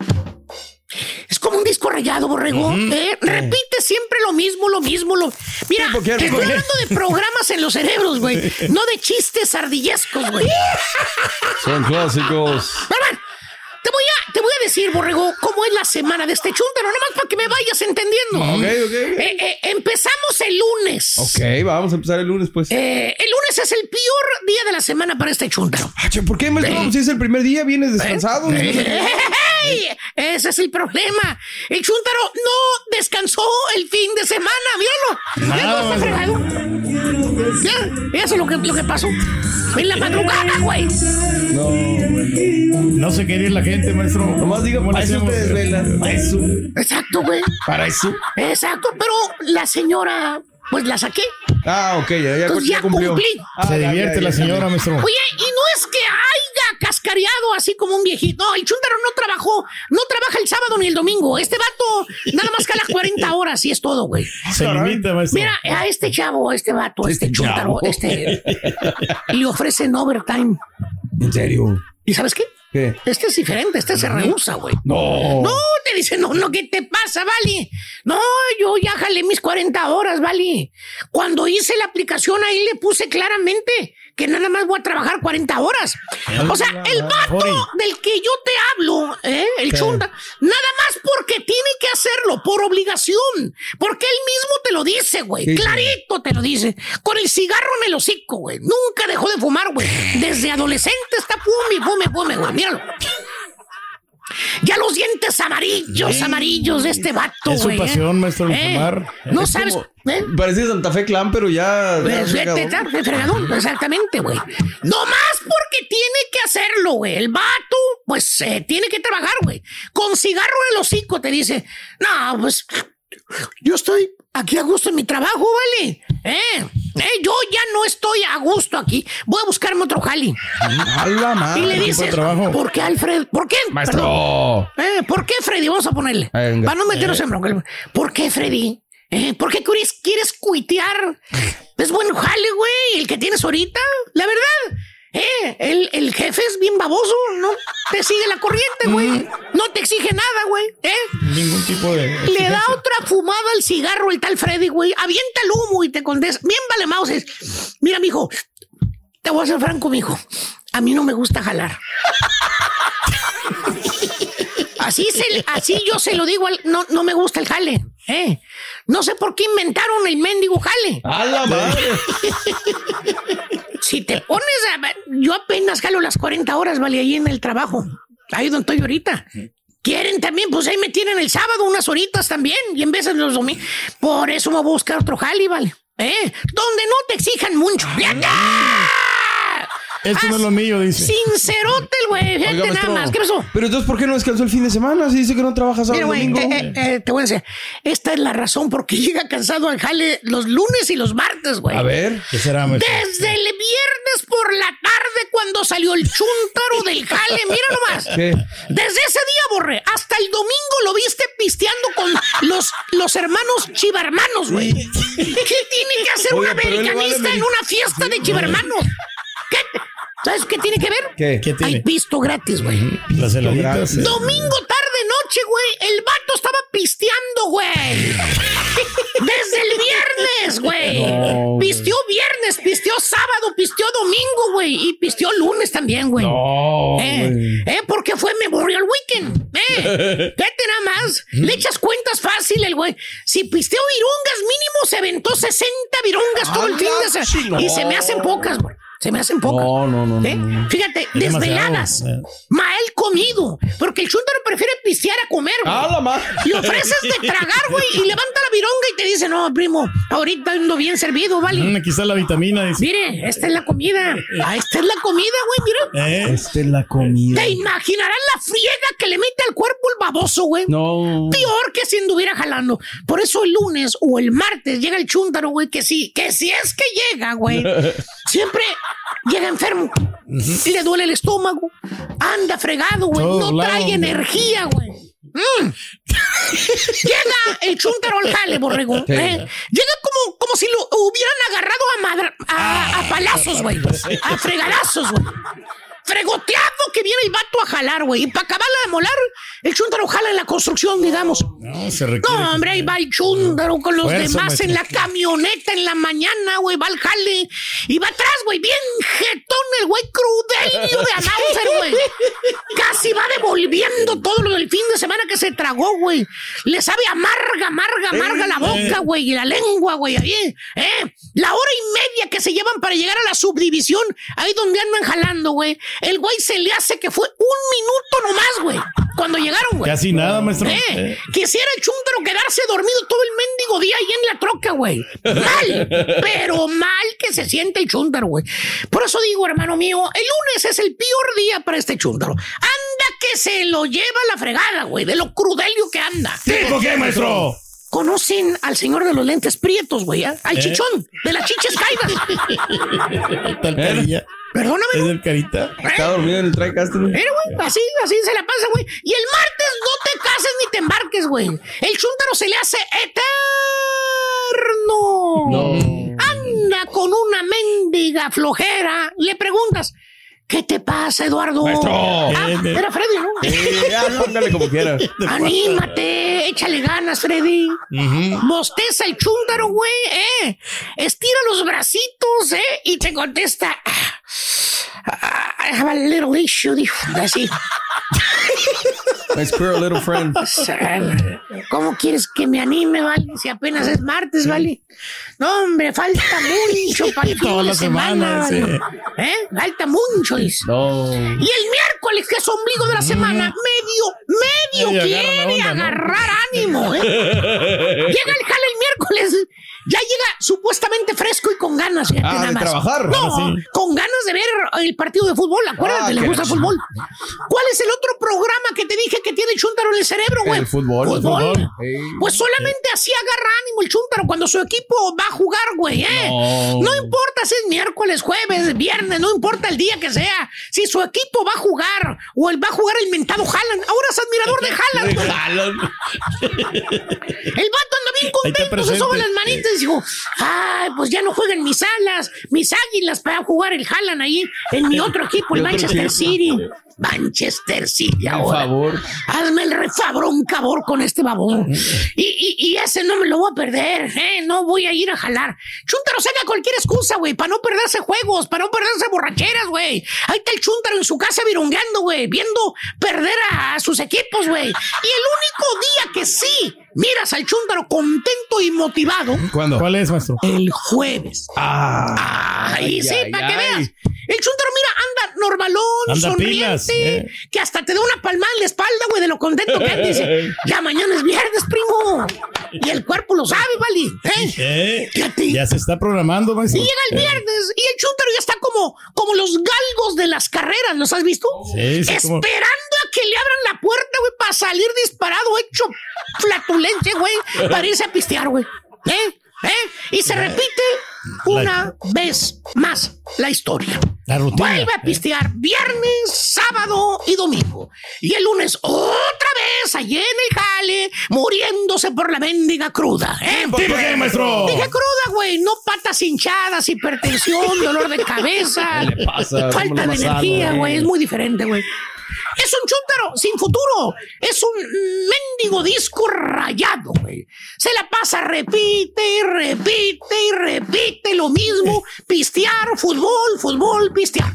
Es como un disco rayado, borrego. ¿eh? Repite siempre lo mismo, lo mismo. Lo... Mira, te ¿Tipo estoy hablando de programas en los cerebros, güey. [LAUGHS] No de chistes ardillescos, güey. Son clásicos. Pero bueno, te voy a, te voy a decir, Borrego, cómo es la semana de este chúntaro, nomás para que me vayas entendiendo. Ok, ok. Eh, eh, empezamos el lunes. Ok, vamos a empezar el lunes, pues. Eh, el lunes es el peor día de la semana para este chúntaro. Che, ¿Por qué, maestro? Si es el primer día, vienes descansado. ¡Ey! Ese es el problema. El chúntaro no descansó el fin de semana. Míralo. Míralo, está fregado. Ya, eso es lo que, lo que pasó. En la madrugada, güey. No, No se quería la gente, maestro. Nomás diga, ¿Cómo le para eso te desvelas. Para eso. Exacto, güey. Para eso. Exacto, pero la señora, pues la saqué. Ah, ok, ya, ya, Entonces ya ya cumplió. cumplí. Ah, Se ya, divierte ya, la señora, ya. maestro. Oye, y no es que haya cascareado así como un viejito. No, el chúntaro no trabajó, no trabaja el sábado ni el domingo. Este vato nada más jala 40 horas y es todo, güey. Se limita, maestro. Mira, a este chavo, a este vato, a este, Este chúntaro, chavo. este, le ofrecen overtime. ¿En serio? ¿Y sabes qué? ¿Qué? Este es diferente, este se rehúsa, güey. No. No, te dice, no, no, ¿qué te pasa, Vali? No, yo ya jalé mis 40 horas, Vali. Cuando hice la aplicación ahí le puse claramente que nada más voy a trabajar 40 horas. O sea, el vato del que yo te hablo, ¿eh? el Sí. chunda, nada más porque tiene que hacerlo, por obligación. Porque él mismo te lo dice, güey. Sí. Clarito te lo dice. Con el cigarro en el hocico, güey. Nunca dejó de fumar, güey. [SIGHS] Desde adolescente está fume, fume, fume, güey. Míralo. Ya los dientes amarillos, amarillos de este vato, Es su güey. ¿eh? pasión, maestro, el ¿Eh? fumar. No Es sabes. como- ¿eh? Parece Santa Fe Clan, pero ya. Pues, de fregadón, exactamente, güey. No más porque tiene que hacerlo, güey. El vato, pues, tiene que trabajar, güey. Con cigarro en el hocico te dice, no, pues, yo estoy aquí a gusto en mi trabajo, ¿vale? Eh, eh, yo ya no estoy a gusto aquí. Voy a buscarme otro jali. Y le dices, trabajo. ¿por qué, Alfred? ¿Por qué? Maestro. Eh, ¿Por qué, Freddy? Vamos a ponerle. Venga. Para no meternos en bronca. ¿Por qué, Freddy? Eh, ¿Por qué quieres, quieres cuitear? Es buen jale, güey, el que tienes ahorita. La verdad. Eh, el, el jefe es bien baboso, ¿no? Te sigue la corriente, güey. No te exige nada, güey. ¿Eh? Ningún tipo de. Le da otra fumada al cigarro el tal Freddy, güey. Avienta el humo y te contesta. Bien vale mauses. Mira, mijo, te voy a ser franco, mijo. A mí no me gusta jalar. Así, se, así yo se lo digo, al- no, no me gusta el jale. ¿eh? No sé por qué inventaron el mendigo jale. A la madre. [LAUGHS] Si te pones a... Yo apenas jalo las 40 horas, vale, ahí en el trabajo. Ahí donde estoy ahorita. Quieren también, pues ahí me tienen el sábado unas horitas también. Y en vez de los domingos. Por eso me voy a buscar otro jale, vale. ¿Eh? Donde no te exijan mucho. ¡Fíjate! Esto no es lo mío, dice. Sincerote el güey. Fíjate Oiga, nada más. ¿Qué pasó? Pero entonces, ¿por qué no descansó el fin de semana? Si dice que no trabaja sábado Mira, y güey, domingo. eh, eh, eh, te voy a decir, esta es la razón por qué [LAUGHS] llega cansado al jale los lunes y los martes, güey. A ver. ¿Qué será, maestro? Desde el viernes por la tarde cuando salió el chúntaro del jale, [LAUGHS] mira nomás. ¿Qué? Desde ese día, Borre, hasta el domingo lo viste pisteando con los, los hermanos chivarmanos, güey. ¿Qué tiene que hacer Oiga, un vale americanista en una fiesta de chivarmanos? ¿Qué? ¿Sabes qué tiene que ver? ¿Qué? ¿Qué tiene? Hay pisto gratis, güey. Las heladitas. Domingo, tarde, noche, güey. El vato estaba pisteando, güey. [LAUGHS] Desde el viernes, güey. No, pisteó viernes, pisteó sábado, pisteó domingo, güey. Y pisteó lunes también, güey. No, Eh, eh, porque fue Memorial Weekend. Eh, [LAUGHS] fíjate nada más. Le echas cuentas fácil el güey. Si pisteó virungas, mínimo se aventó 60 virungas todo el ¡A fin de semana. Y se me hacen pocas, güey. Se me hacen pocas. No, no, no, no, ¿Eh? no. Fíjate, Demasiado, desveladas. eh. Mal comido. Porque el chúntaro prefiere pistear a comer, güey. A la madre. Y ofreces de tragar, güey, y levanta la vironga y te dice, no, primo, ahorita ando bien servido, ¿vale? Mm, aquí está la vitamina, dice. Mire, esta es la comida. Ah, esta es la comida, güey, mira. Eh, Esta es la comida. Te imaginarás la friega que le mete al cuerpo el baboso, güey. No. Peor que si anduviera jalando. Por eso el lunes o el martes llega el chúntaro, güey, que sí, que si es que llega, güey. [LAUGHS] Siempre llega enfermo. Le duele el estómago. Anda fregado, güey. No lado, trae energía, güey. Mm. Llega el chúntaro al jale, borrego. ¿eh? Llega como, como si lo hubieran agarrado a, madra- a, a palazos, güey. A fregadazos, güey. Fregoteado que viene el vato a jalar, güey. Y para acabarla de molar, el chúntaro jala en la construcción, digamos. no, se requiere. No, hombre, ahí va el chúndaro con los Fuerza, demás maestro. en la camioneta en la mañana, güey, va al jale. Y va atrás, güey, bien jetón el güey crudelio de announcer, güey. Casi va devolviendo todo lo del fin de semana que se tragó, güey. Le sabe amarga, amarga, amarga la boca, güey, y la lengua, güey, ahí, ¿eh? La hora y media que se llevan para llegar a la subdivisión, ahí donde andan jalando, güey. El güey se le hace que fue un minuto nomás, güey, cuando llegaron, güey. Casi nada, maestro. Eh, Eh. Quisiera el chúntaro quedarse dormido todo el mendigo día ahí en la troca, güey. Mal, pero mal que se siente el chúntaro, güey. Por eso digo, hermano mío, el lunes es el peor día para este chúntaro. Anda que se lo lleva la fregada, güey, de lo crudelio que anda. ¿Tipo qué, maestro? Conocen al señor de los lentes prietos, güey, ¿eh? al ¿Eh? chichón, de las chiches caídas. [LAUGHS] Perdóname, ¿Es carita? Está dormido en el TriCaster. Mira, güey, así, así se la pasa, güey. Y el martes no te cases ni te embarques, güey. El chúntaro se le hace eterno. Anda con una mendiga flojera. Le preguntas, ¿qué te pasa, Eduardo? Maestro. Ah, Eh, era Freddy, ¿no? Eh, póngale como quiera. [LAUGHS] Anímate, échale ganas, Freddy. Bosteza el chúntaro, güey, eh. Estira los bracitos, eh, y te contesta. "Ah, I have a little issue, dijo. Así. My squirrel little friend. [LAUGHS] ¿Cómo quieres que me anime, vale? Si apenas es martes, vale. No, hombre, falta mucho para el [LAUGHS] Toda la semana, semana, vale. ¿Eh? Falta mucho, dice. No. Y el miércoles, que es ombligo de la semana, medio, medio Medio agarra la quiere onda, ¿no? agarrar ánimo, ¿eh? [LAUGHS] Llega el jale el miércoles, ya llega supuestamente fresco y con ganas, fíjate, Ah, nada de más. trabajar. No, sí. con ganas de ver el partido de fútbol, acuérdate, Ah, le gusta el fútbol. ¿Cuál es el otro programa que te dije que tiene el chúntaro en el cerebro, güey? El fútbol. Fútbol. El fútbol. Pues solamente así agarra ánimo el chúntaro cuando su equipo va a jugar, güey, ¿eh? No. No importa si es miércoles, jueves, viernes, no importa el día que sea. Si su equipo va a jugar o él va a jugar el mentado Haaland, ahora es admirador de [LAUGHS] Haaland. güey. El vato anda bien contento, se sube las manitas y dijo, ay, pues ya no juegan mis alas, mis águilas para jugar el Haaland ahí en mi otro equipo, el Manchester. City. Manchester City Por ahora. favor. Hazme el refabrón, cabrón, con este babón. Y, y, y ese no me lo voy a perder, ¿eh? No voy a ir a jalar. Chúntaro saca cualquier excusa, güey, para no perderse juegos, para no perderse borracheras, güey. Ahí está el Chúntaro en su casa virungueando, güey, viendo perder a, a sus equipos, güey. Y el único día que sí miras al Chúntaro contento y motivado, ¿Cuándo? ¿Cuál es, maestro? el jueves. Ah. Ahí sí, ay, para que ay. veas. El Chuntaro, mira, anda normalón, Anda sonriente, pilas, eh. que hasta te da una palmada en la espalda, güey, de lo contento que anda. [LAUGHS] Dice, ya mañana es viernes, primo. Y el cuerpo lo sabe, ¿vale? ¿Eh? ¿Eh? Ya se está programando, Y maestro. llega el viernes y el Chuntaro ya está como, como los galgos de las carreras, ¿los has visto? Sí, sí, como- Esperando a que le abran la puerta, güey, para salir disparado, hecho flatulencia, güey, para irse a pistear, güey. ¿Eh? ¿Eh? Y se repite una vez más la historia. La rutina. Vuelve a pistear viernes, sábado y domingo. Y el lunes otra vez allí en el jale, muriéndose por la mendiga cruda. ¿eh? ¿Por qué, maestro? Dije cruda, güey, no patas hinchadas, hipertensión, dolor de cabeza, ¿Qué le pasa? falta ¿Cómo de energía, güey, es muy diferente, güey. Es un chúntaro sin futuro. Es un mendigo disco rayado, güey. Se la pasa, repite y repite y repite lo mismo. [LAUGHS] Pistear, fútbol, fútbol, pistear.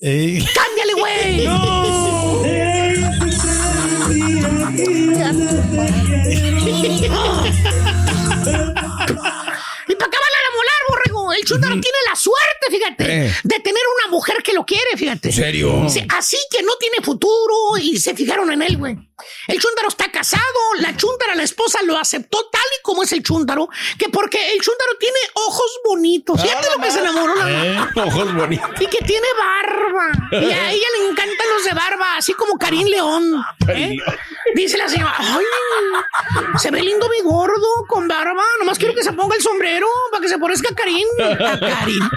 ¡Cámbiale, güey! [LAUGHS] Y [LAUGHS] el chúntaro tiene la suerte, fíjate, Eh. de tener una mujer que lo quiere, fíjate. ¿En serio? Sí, así que no tiene futuro y se fijaron en él, güey. El chúntaro está casado, la chúntara, la esposa, lo aceptó tal y como es el chúntaro, que porque el chúntaro tiene ojos bonitos. Fíjate lo que se enamoró la Eh, ojos bonitos. y que tiene barba. Y a [LAUGHS] ella le encantan los de barba, así como Karim León. ¿eh? Dice la señora, ay, se ve lindo mi gordo con barba. Nomás quiero que se ponga el sombrero para que se parezca a Karim. [LAUGHS] A Karim.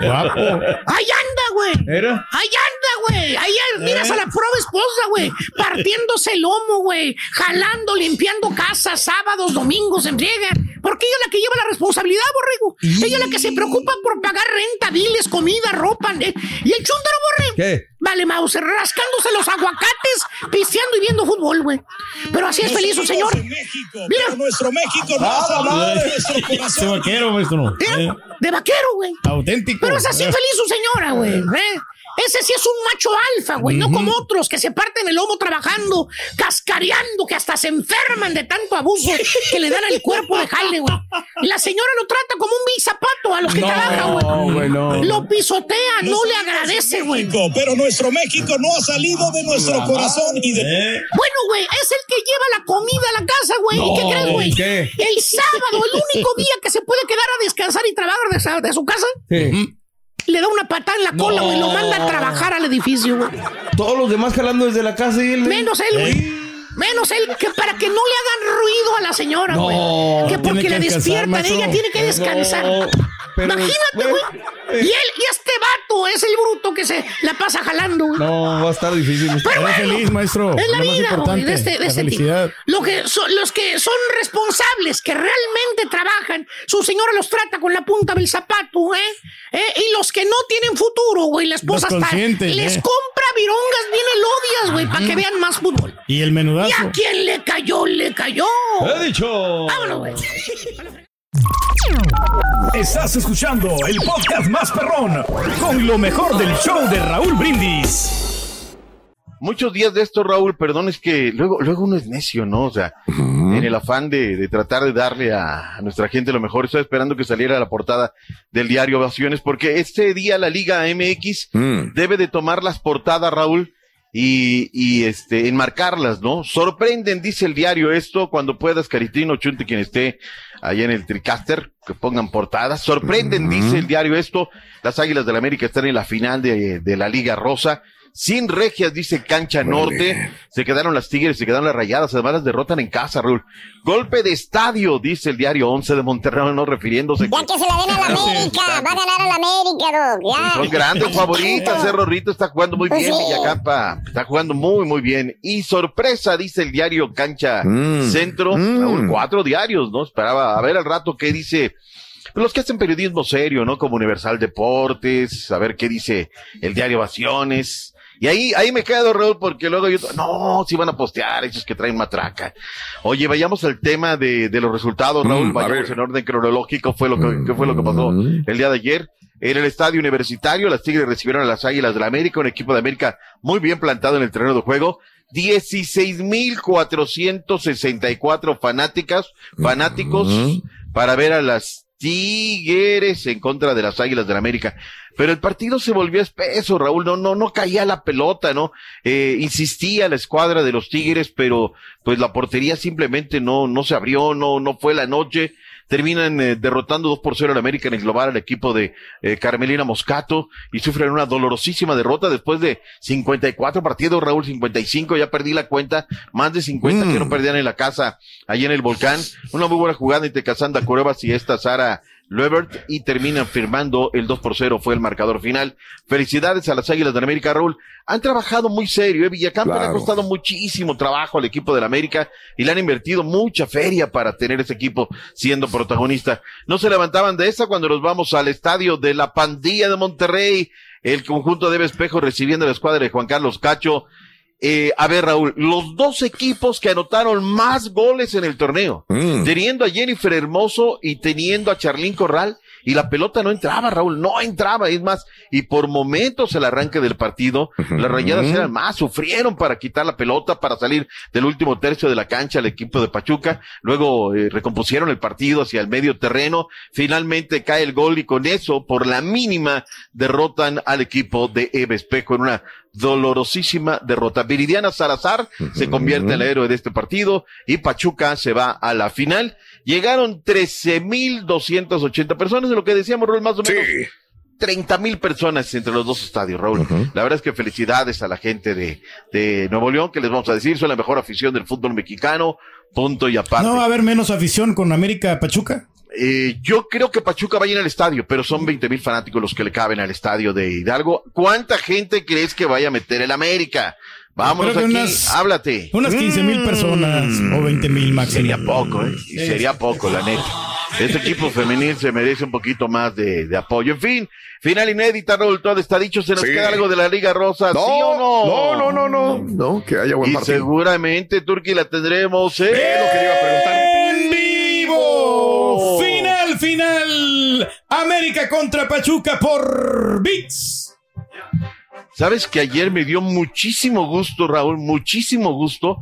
guapo. Ahí anda, güey. Ahí anda, güey. Ahí miras a la prueba esposa, güey. Partiéndose el lomo, güey. Jalando, limpiando casas, sábados, domingos, en friega. Porque ella es la que lleva la responsabilidad, borrego. Ella es la que se preocupa por pagar renta, biles, comida, ropa. ¿eh? Y el chúntaro, borrego. ¿Qué? Vale, Mauser, rascándose los aguacates, pisteando y viendo fútbol, güey. Pero así es feliz su señor. Mira, Nuestro México no Ah, madre. de nuestro vaquero, mira, Eh, de vaquero, güey. auténtico. Pero es así Eh, feliz su señora, güey. ¿eh? Ese sí es un macho alfa, güey, no como otros que se parten el lomo trabajando, cascareando, que hasta se enferman de tanto abuso que le dan al cuerpo de jale, güey. La señora lo trata como un vil zapato a los que No, trabajan, güey. güey, no. Lo pisotea, no le agradece, güey. Pero nuestro México no ha salido de nuestro corazón y de... Bueno, güey, es el que lleva la comida a la casa, güey. ¿Y qué No, crees, güey? El sábado, el único día que se puede quedar a descansar y trabajar de, de su casa, le da una patada en la cola, güey, y lo manda a trabajar al edificio, güey. Todos los demás jalando desde la casa y él. Menos él, güey. Menos él, que para que no le hagan ruido a la señora, güey. No, que porque que descansar, despiertan, ella tiene que descansar. No, pero- Imagínate, güey. Y él, y este vato es el bruto que se la pasa jalando, güey. No, va a estar difícil. Pero bueno, feliz, maestro. Es la Lo vida, güey, de este, de la este tipo. Lo que son, los que son responsables, que realmente trabajan, su señora los trata con la punta del zapato, ¿eh? ¿Eh? Y los que no tienen futuro, güey, la esposa conscientes, les ¿eh? compra virongas bien elodias, güey, para que vean más fútbol. Y el ¿Y a quién le cayó? Le cayó. He dicho. Vámonos, güey. Estás escuchando el podcast más perrón con lo mejor del show de Raúl Brindis. Muchos días de esto, Raúl, perdón, es que luego, luego uno es necio, ¿no? O sea, en el afán de, de tratar de darle a, a nuestra gente lo mejor, estoy esperando que saliera la portada del diario Ovaciones, porque este día la Liga MX debe de tomar las portadas, Raúl, y, y este, enmarcarlas, ¿no? Sorprenden, dice el diario esto, cuando puedas, Caritino, Chunte, quien esté allá en el Tricaster, que pongan portadas. Sorprenden, dice el diario esto, las Águilas del América están en la final de, de la Liga Rosa. Sin regias, dice Cancha Norte. Se quedaron las Tigres, se quedaron las Rayadas. Además las derrotan en casa, Raúl. Golpe de estadio, dice el diario 11 de Monterrey, no refiriéndose. Ya que se la den a la [LAUGHS] América. Va a ganar a la América, Doc. Ya. Son grandes [LAUGHS] favoritas. Cerro Rito está jugando muy Pues bien. sí. Villacampa está jugando muy, muy bien. Y sorpresa, dice el diario Cancha Centro. Raúl, cuatro diarios, ¿no? Esperaba a ver al rato qué dice. Los que hacen periodismo serio, ¿no? Como Universal Deportes, a ver qué dice el diario Ovaciones. Y ahí, ahí me quedo, Raúl, porque luego yo, no, si van a postear esos que traen matraca. Oye, vayamos al tema de, de los resultados, Raúl, Mm, vayamos en orden cronológico, fue lo que, qué fue lo que pasó el día de ayer. En el estadio universitario, las Tigres recibieron a las Águilas de la América, un equipo de América muy bien plantado en el terreno de juego. 16.464 fanáticas, fanáticos para ver a las Tigres en contra de las Águilas de la América. Pero el partido se volvió espeso, Raúl, no, no, no caía la pelota, ¿no? Eh, insistía la escuadra de los Tigres, pero pues la portería simplemente no, no se abrió, no, no fue la noche. Terminan eh, derrotando 2 por 0 al América en el global al equipo de eh, Carmelina Moscato y sufren una dolorosísima derrota después de 54 partidos, Raúl, 55, ya perdí la cuenta, más de 50 que no perdían en la casa, allí en el volcán. Una muy buena jugada entre Casanda Cuevas y esta Sara Lebert y terminan firmando el 2 por 0 fue el marcador final. Felicidades a las Águilas de la América, Raúl. Han trabajado muy serio, ¿eh? Villacampa le ha costado muchísimo trabajo al equipo de la América y le han invertido mucha feria para tener ese equipo siendo protagonista. No se levantaban de esa cuando nos vamos al estadio de la Pandilla de Monterrey, el conjunto de Espejo recibiendo la escuadra de Juan Carlos Cacho. Eh, a ver, Raúl, los dos equipos que anotaron más goles en el torneo, teniendo a Jennifer Hermoso y teniendo a Charlín Corral, y la pelota no entraba, Raúl, no entraba, es más, y por momentos el arranque del partido, las rayadas eran más, sufrieron para quitar la pelota, para salir del último tercio de la cancha al equipo de Pachuca, luego eh, recompusieron el partido hacia el medio terreno, finalmente cae el gol y con eso, por la mínima, derrotan al equipo de Eve Espejo en una dolorosísima derrota. Viridiana Salazar se convierte en el héroe de este partido y Pachuca se va a la final. Llegaron 13.280 personas, de lo que decíamos, Raúl, más o menos. 30 mil personas entre los dos estadios, Raúl. La verdad es que felicidades a la gente de, de Nuevo León, que les vamos a decir, son la mejor afición del fútbol mexicano, punto y aparte. ¿No va a haber menos afición con América Pachuca? Eh, yo creo que Pachuca va a ir al estadio, pero son 20 mil fanáticos los que le caben al estadio de Hidalgo. ¿Cuánta gente crees que vaya a meter el América? Vámonos aquí, unas- háblate. Unas 15 mil Mm. personas o 20 mil máximo. Sería poco, ¿eh? Sería poco, la neta. Este equipo femenil se merece un poquito más de, de apoyo. En fin, final inédita, Raúl, todo está dicho. ¿Se nos Sí. queda algo de la Liga Rosa? No, ¿Sí o no? no, no, no, no. No, que haya buen Y partido. seguramente, Turki, la tendremos. ¿eh? lo que iba a preguntar. ¡En vivo! Final, final. América contra Pachuca por Bits. Sabes que ayer me dio muchísimo gusto, Raúl, muchísimo gusto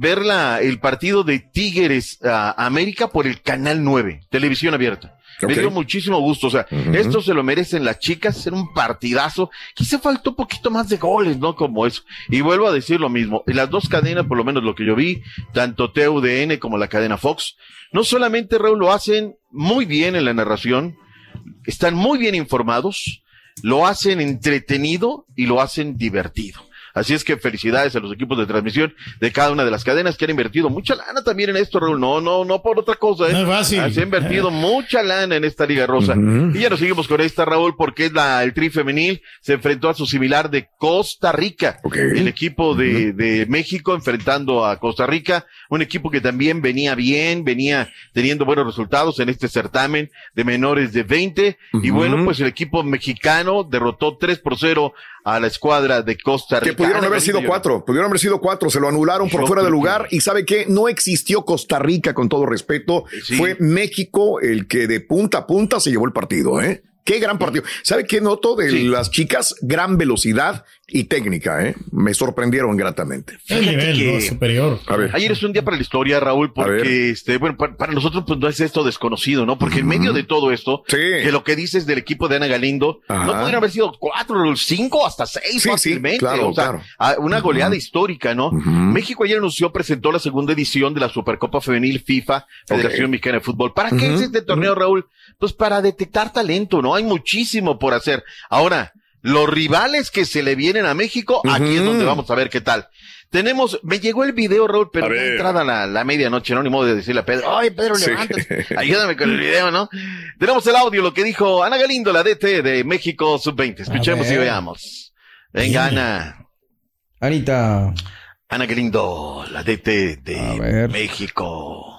ver la, el partido de Tigres a América por el Canal 9, televisión abierta. Me dio muchísimo gusto, o sea, esto se lo merecen las chicas, ser un partidazo. Quizá faltó un poquito más de goles, ¿no? Como eso. Y vuelvo a decir lo mismo, en las dos cadenas, por lo menos lo que yo vi, tanto TUDN como la cadena Fox, no solamente Raúl lo hacen muy bien en la narración, están muy bien informados, lo hacen entretenido y lo hacen divertido. Así es que felicidades a los equipos de transmisión de cada una de las cadenas que han invertido mucha lana también en esto, Raúl. No, no, no por otra cosa, ¿eh? No es fácil. Se ha invertido mucha lana en esta Liga Rosa. Y ya nos seguimos con esta, Raúl, porque es la, el tri femenil. Se enfrentó a su similar de Costa Rica. Ok. El equipo de, de México enfrentando a Costa Rica. Un equipo que también venía bien, venía teniendo buenos resultados en este certamen de menores de 20. Y bueno, pues el equipo mexicano derrotó 3 por 0 a la escuadra de Costa Rica. Que pudieron haber sido cuatro, pudieron haber sido cuatro, se lo anularon por Yo fuera de lugar y sabe que no existió Costa Rica con todo respeto, Sí. fue México el que de punta a punta se llevó el partido, ¿eh? Qué gran partido. ¿Sabe qué noto de Sí. las chicas? Gran velocidad y técnica, ¿eh? Me sorprendieron gratamente. El nivel que- ¿no? superior. A ver. Ayer es un día para la historia, Raúl, porque este, bueno, para, para nosotros pues no es esto desconocido, ¿no? Porque en medio de todo esto, Sí. que lo que dices del equipo de Ana Galindo, Ajá. no pudieron haber sido cuatro, cinco, hasta seis Sí, sí, fácilmente. claro, o sea, claro. una goleada histórica, ¿no? México ayer anunció, presentó la segunda edición de la Supercopa Femenil FIFA, Federación. Mexicana de Fútbol. ¿Para qué es este torneo, Raúl? Pues para detectar talento, ¿no? Hay muchísimo por hacer. Ahora, los rivales que se le vienen a México, aquí es donde vamos a ver qué tal. Tenemos, me llegó el video, Raúl, pero A ver. entrada la, la medianoche, no ni modo de decirle a Pedro, ay, Pedro, Sí. levántate, [LAUGHS] ayúdame con el video, ¿no? Tenemos el audio, lo que dijo Ana Galindo, la DT de México Sub-20. Escuchemos y veamos. Venga. Ana. Anita, Ana Galindo, la DT A de. México.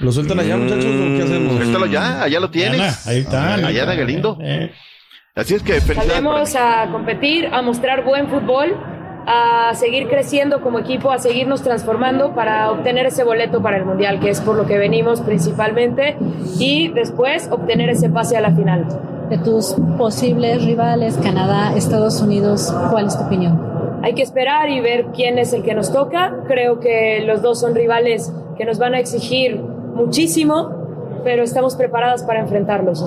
¿lo sueltan allá, muchachos, qué hacemos? Suéltalo ya, allá lo tienes. Ana, ahí está. Allá Ana. Galindo. Eh, Así es que Salemos a competir, a mostrar buen fútbol, a seguir creciendo como equipo, a seguirnos transformando para obtener ese boleto para el Mundial, que es por lo que venimos principalmente, y después obtener ese pase a la final. de tus posibles rivales, Canadá, Estados Unidos, ¿cuál es tu opinión? Hay que esperar y ver quién es el que nos toca. Creo que los dos son rivales que nos van a exigir muchísimo, pero estamos preparadas para enfrentarlos.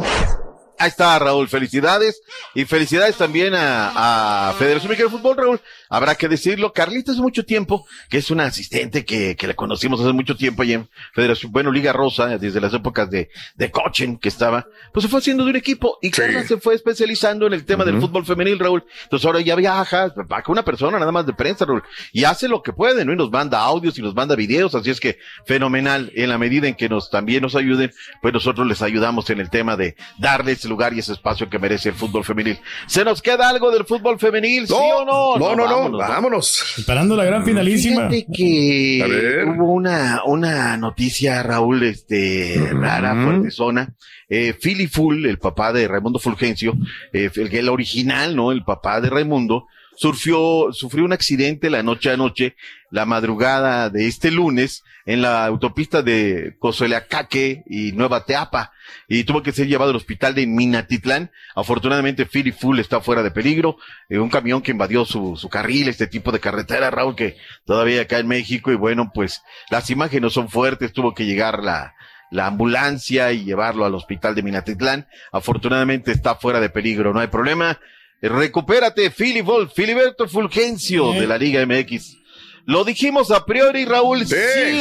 Ahí está, Raúl. Felicidades. Y felicidades también a, a Federación Mexicana de Fútbol, Raúl. Habrá que decirlo. Carlita hace mucho tiempo, que es una asistente que, que la conocimos hace mucho tiempo allí en Federación, bueno, Liga Rosa, desde las épocas de, de Cochen, que estaba, pues se fue haciendo de un equipo y Carla se fue especializando en el tema del fútbol femenil, Raúl. Entonces ahora ya viaja, va con una persona nada más de prensa, Raúl, y hace lo que puede, ¿no? Y nos manda audios y nos manda videos, así es que fenomenal. En la medida en que nos también nos ayuden, pues nosotros les ayudamos en el tema de darle ese lugar y ese espacio que merece el fútbol femenil. ¿Se nos queda algo del fútbol femenil? ¿Sí o no? No, no, no, vámonos, vámonos. Esperando la gran finalísima. Fíjate que hubo una, una noticia, Raúl, este, rara, fuerte zona. Eh, Philly Full, el papá de Raimundo Fulgencio, eh, el, el original, ¿no? El papá de Raimundo, sufrió, sufrió un accidente la noche a noche, la madrugada de este lunes, en la autopista de Cozoleacaque y Nueva Teapa, y tuvo que ser llevado al hospital de Minatitlán. Afortunadamente, Philly Full está fuera de peligro. Eh, un camión que invadió su, su carril, este tipo de carretera, Raúl, que todavía acá en México, y bueno, pues las imágenes son fuertes, tuvo que llegar la, la ambulancia y llevarlo al hospital de Minatitlán. Afortunadamente está fuera de peligro, no hay problema. Recupérate, Filiberto Fulgencio de la Liga MX. Lo dijimos a priori, Raúl, ¿sí,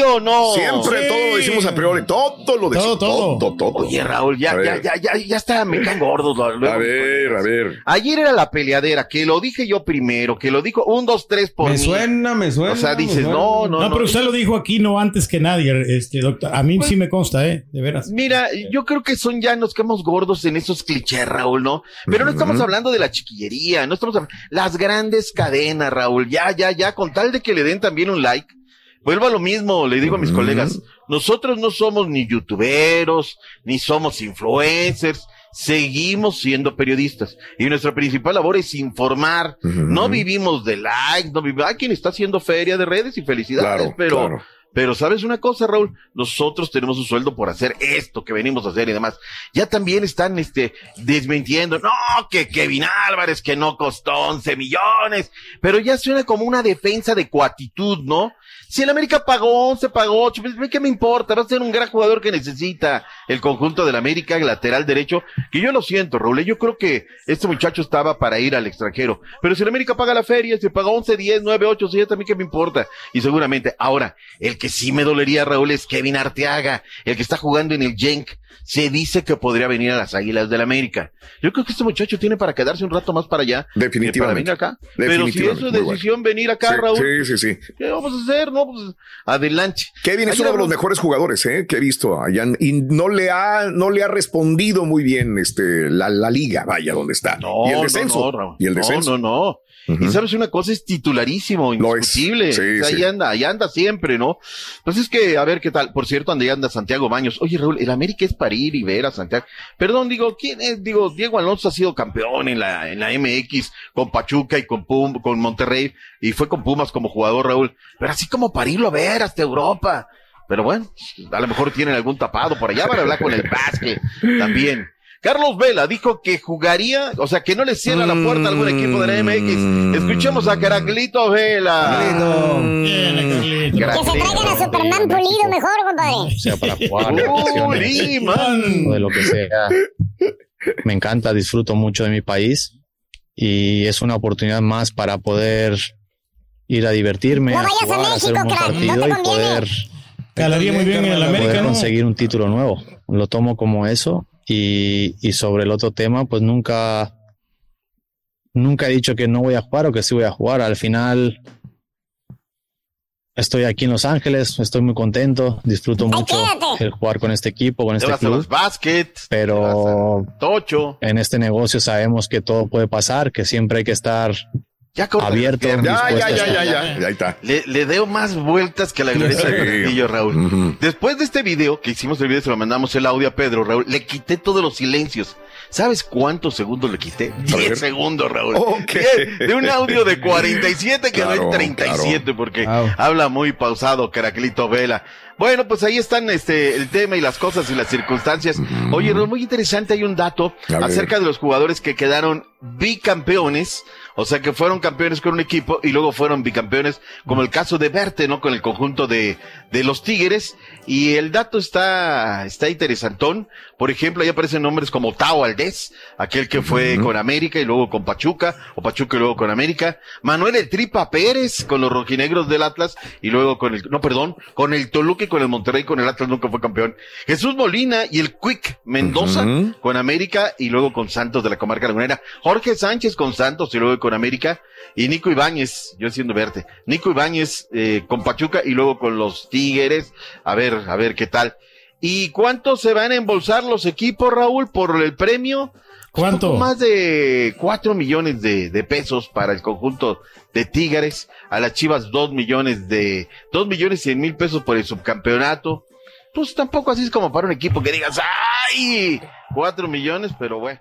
o no? Siempre todo lo decimos a priori, todo lo decimos. Todo, todo. todo, Oye, Raúl, ya, ya, ya, ya, ya está, me caen gordos. luego. A ver, a ver. Ayer era la peleadera, que lo dije yo primero, que lo dijo un, dos, tres por Me mí. suena, me suena. O sea, dices, no, no, No, no. pero usted lo dijo aquí no antes que nadie, este doctor. A mí sí me consta, eh, de veras. Mira, yo creo que son ya nos quedamos gordos en esos clichés, Raúl, ¿no? Pero no estamos hablando de la chiquillería, no estamos hablando, las grandes cadenas, Raúl, ya, ya, ya, con tal de que le den también un like. Vuelvo a lo mismo, le digo a mis colegas, nosotros no somos ni youtuberos, ni somos influencers, seguimos siendo periodistas. Y nuestra principal labor es informar. No vivimos de likes, no vivimos, hay quien está haciendo feria de redes y felicidades, Claro, pero, claro. Pero sabes una cosa, Raúl, nosotros tenemos un sueldo por hacer esto que venimos a hacer y demás. Ya también están, este, desmintiendo, no, que Kevin Álvarez, que no costó 11 millones, pero ya suena como una defensa de coatitud, ¿no? Si el América pagó 11, pagó 8, pues, ¿qué me importa? Va a ser un gran jugador que necesita el conjunto del América, lateral derecho, que yo lo siento, Raúl, yo creo que este muchacho estaba para ir al extranjero, pero si el América paga la feria, si pagó 11, 10, 9, 8, 7, a mí qué me importa. Y seguramente, ahora, el que sí me dolería, Raúl, es Kevin Arteaga, el que está jugando en el Genk. Se dice que podría venir a las Águilas del América. Yo creo que este muchacho tiene para quedarse un rato más para allá. que Para Definitivamente. venir acá. Pero si Definitivamente, es su bueno. decisión venir acá, Sí, Raúl. Sí, sí, sí. ¿Qué vamos a hacer? No, pues adelante. Kevin es Ayer uno de los mejores jugadores ¿eh? que he visto allá y no le ha no le ha respondido muy bien este la, la liga vaya donde está No, y el no, descenso no, Raúl. y el No, No, Y sabes una cosa, es titularísimo, indiscutible. Sí, O sea, sí. Ahí anda, ahí anda siempre, ¿no? Pues es que, a ver qué tal. Por cierto, ande anda Santiago Baños. Oye, Raúl, el América es para ir y ver a Santiago. Perdón, digo, ¿quién es? Digo, Diego Alonso ha sido campeón en la, en la MX con Pachuca y con Pum, con Monterrey y fue con Pumas como jugador, Raúl. Pero así como para irlo a ver hasta Europa. Pero bueno, a lo mejor tienen algún tapado por allá para hablar con el [LAUGHS] básquet también. Carlos Vela dijo que jugaría, o sea, que no le cierra la puerta a algún equipo de la MX. Escuchemos a Caraclito Vela. Que se traigan a Superman pulido mejor, compadre. sea para [LAUGHS] jugar, o de lo que sea. Me encanta, disfruto mucho de mi país y es una oportunidad más para poder ir a divertirme, No a vayas a jugar, a hacer un México, buen no y conviene. poder, Calaría muy bien en el América, poder ¿no? conseguir un título nuevo. Lo tomo como eso y, y sobre el otro tema, pues nunca, nunca he dicho que no voy a jugar o que sí voy a jugar. Al final estoy aquí en Los Ángeles, estoy muy contento, disfruto mucho el jugar con este equipo, con Te este los club. básquet, Pero Tocho. en este negocio sabemos que todo puede pasar, que siempre hay que estar abierto. Ya, ya, a ya, ya, ya. Ahí está. Le, le deo más vueltas que la glorieta de. Castillo, Raúl. Después de este video, que hicimos el video, se lo mandamos el audio a Pedro, Raúl, le quité todos los silencios. ¿Sabes cuántos segundos le quité? 10 segundos, Raúl. Ok. Diez, De un audio de 47 que Claro, hay 37, porque habla muy pausado, Caraclito Vela. Bueno, pues ahí están este el tema y las cosas y las circunstancias. Oye, Raúl, muy interesante, hay un dato acerca de los jugadores que quedaron bicampeones, o sea que fueron campeones con un equipo y luego fueron bicampeones, como el caso de Verte, ¿no? Con el conjunto de, de los Tigres. Y el dato está, está interesantón. Por ejemplo, ahí aparecen nombres como Tao Aldés, aquel que fue con América y luego con Pachuca, o Pachuca y luego con América. Manuel El Tripa Pérez con los rojinegros del Atlas y luego con el, no, perdón, con el Toluca con el Monterrey, con el Atlas nunca fue campeón. Jesús Molina y el Quick Mendoza con América y luego con Santos de la comarca lagunera. Jorge Sánchez con Santos y luego con América. Y Nico Ibáñez, yo siendo verte. Nico Ibáñez eh, con Pachuca y luego con los Tigres. A ver, a ver qué tal. ¿Y cuánto se van a embolsar los equipos, Raúl, por el premio? ¿Cuánto? Poco más de cuatro millones de, de pesos para el conjunto de Tigres. A las Chivas dos millones de, dos millones cien mil pesos por el subcampeonato. Pues tampoco así es como para un equipo que digas, ¡ay! Cuatro millones, pero bueno.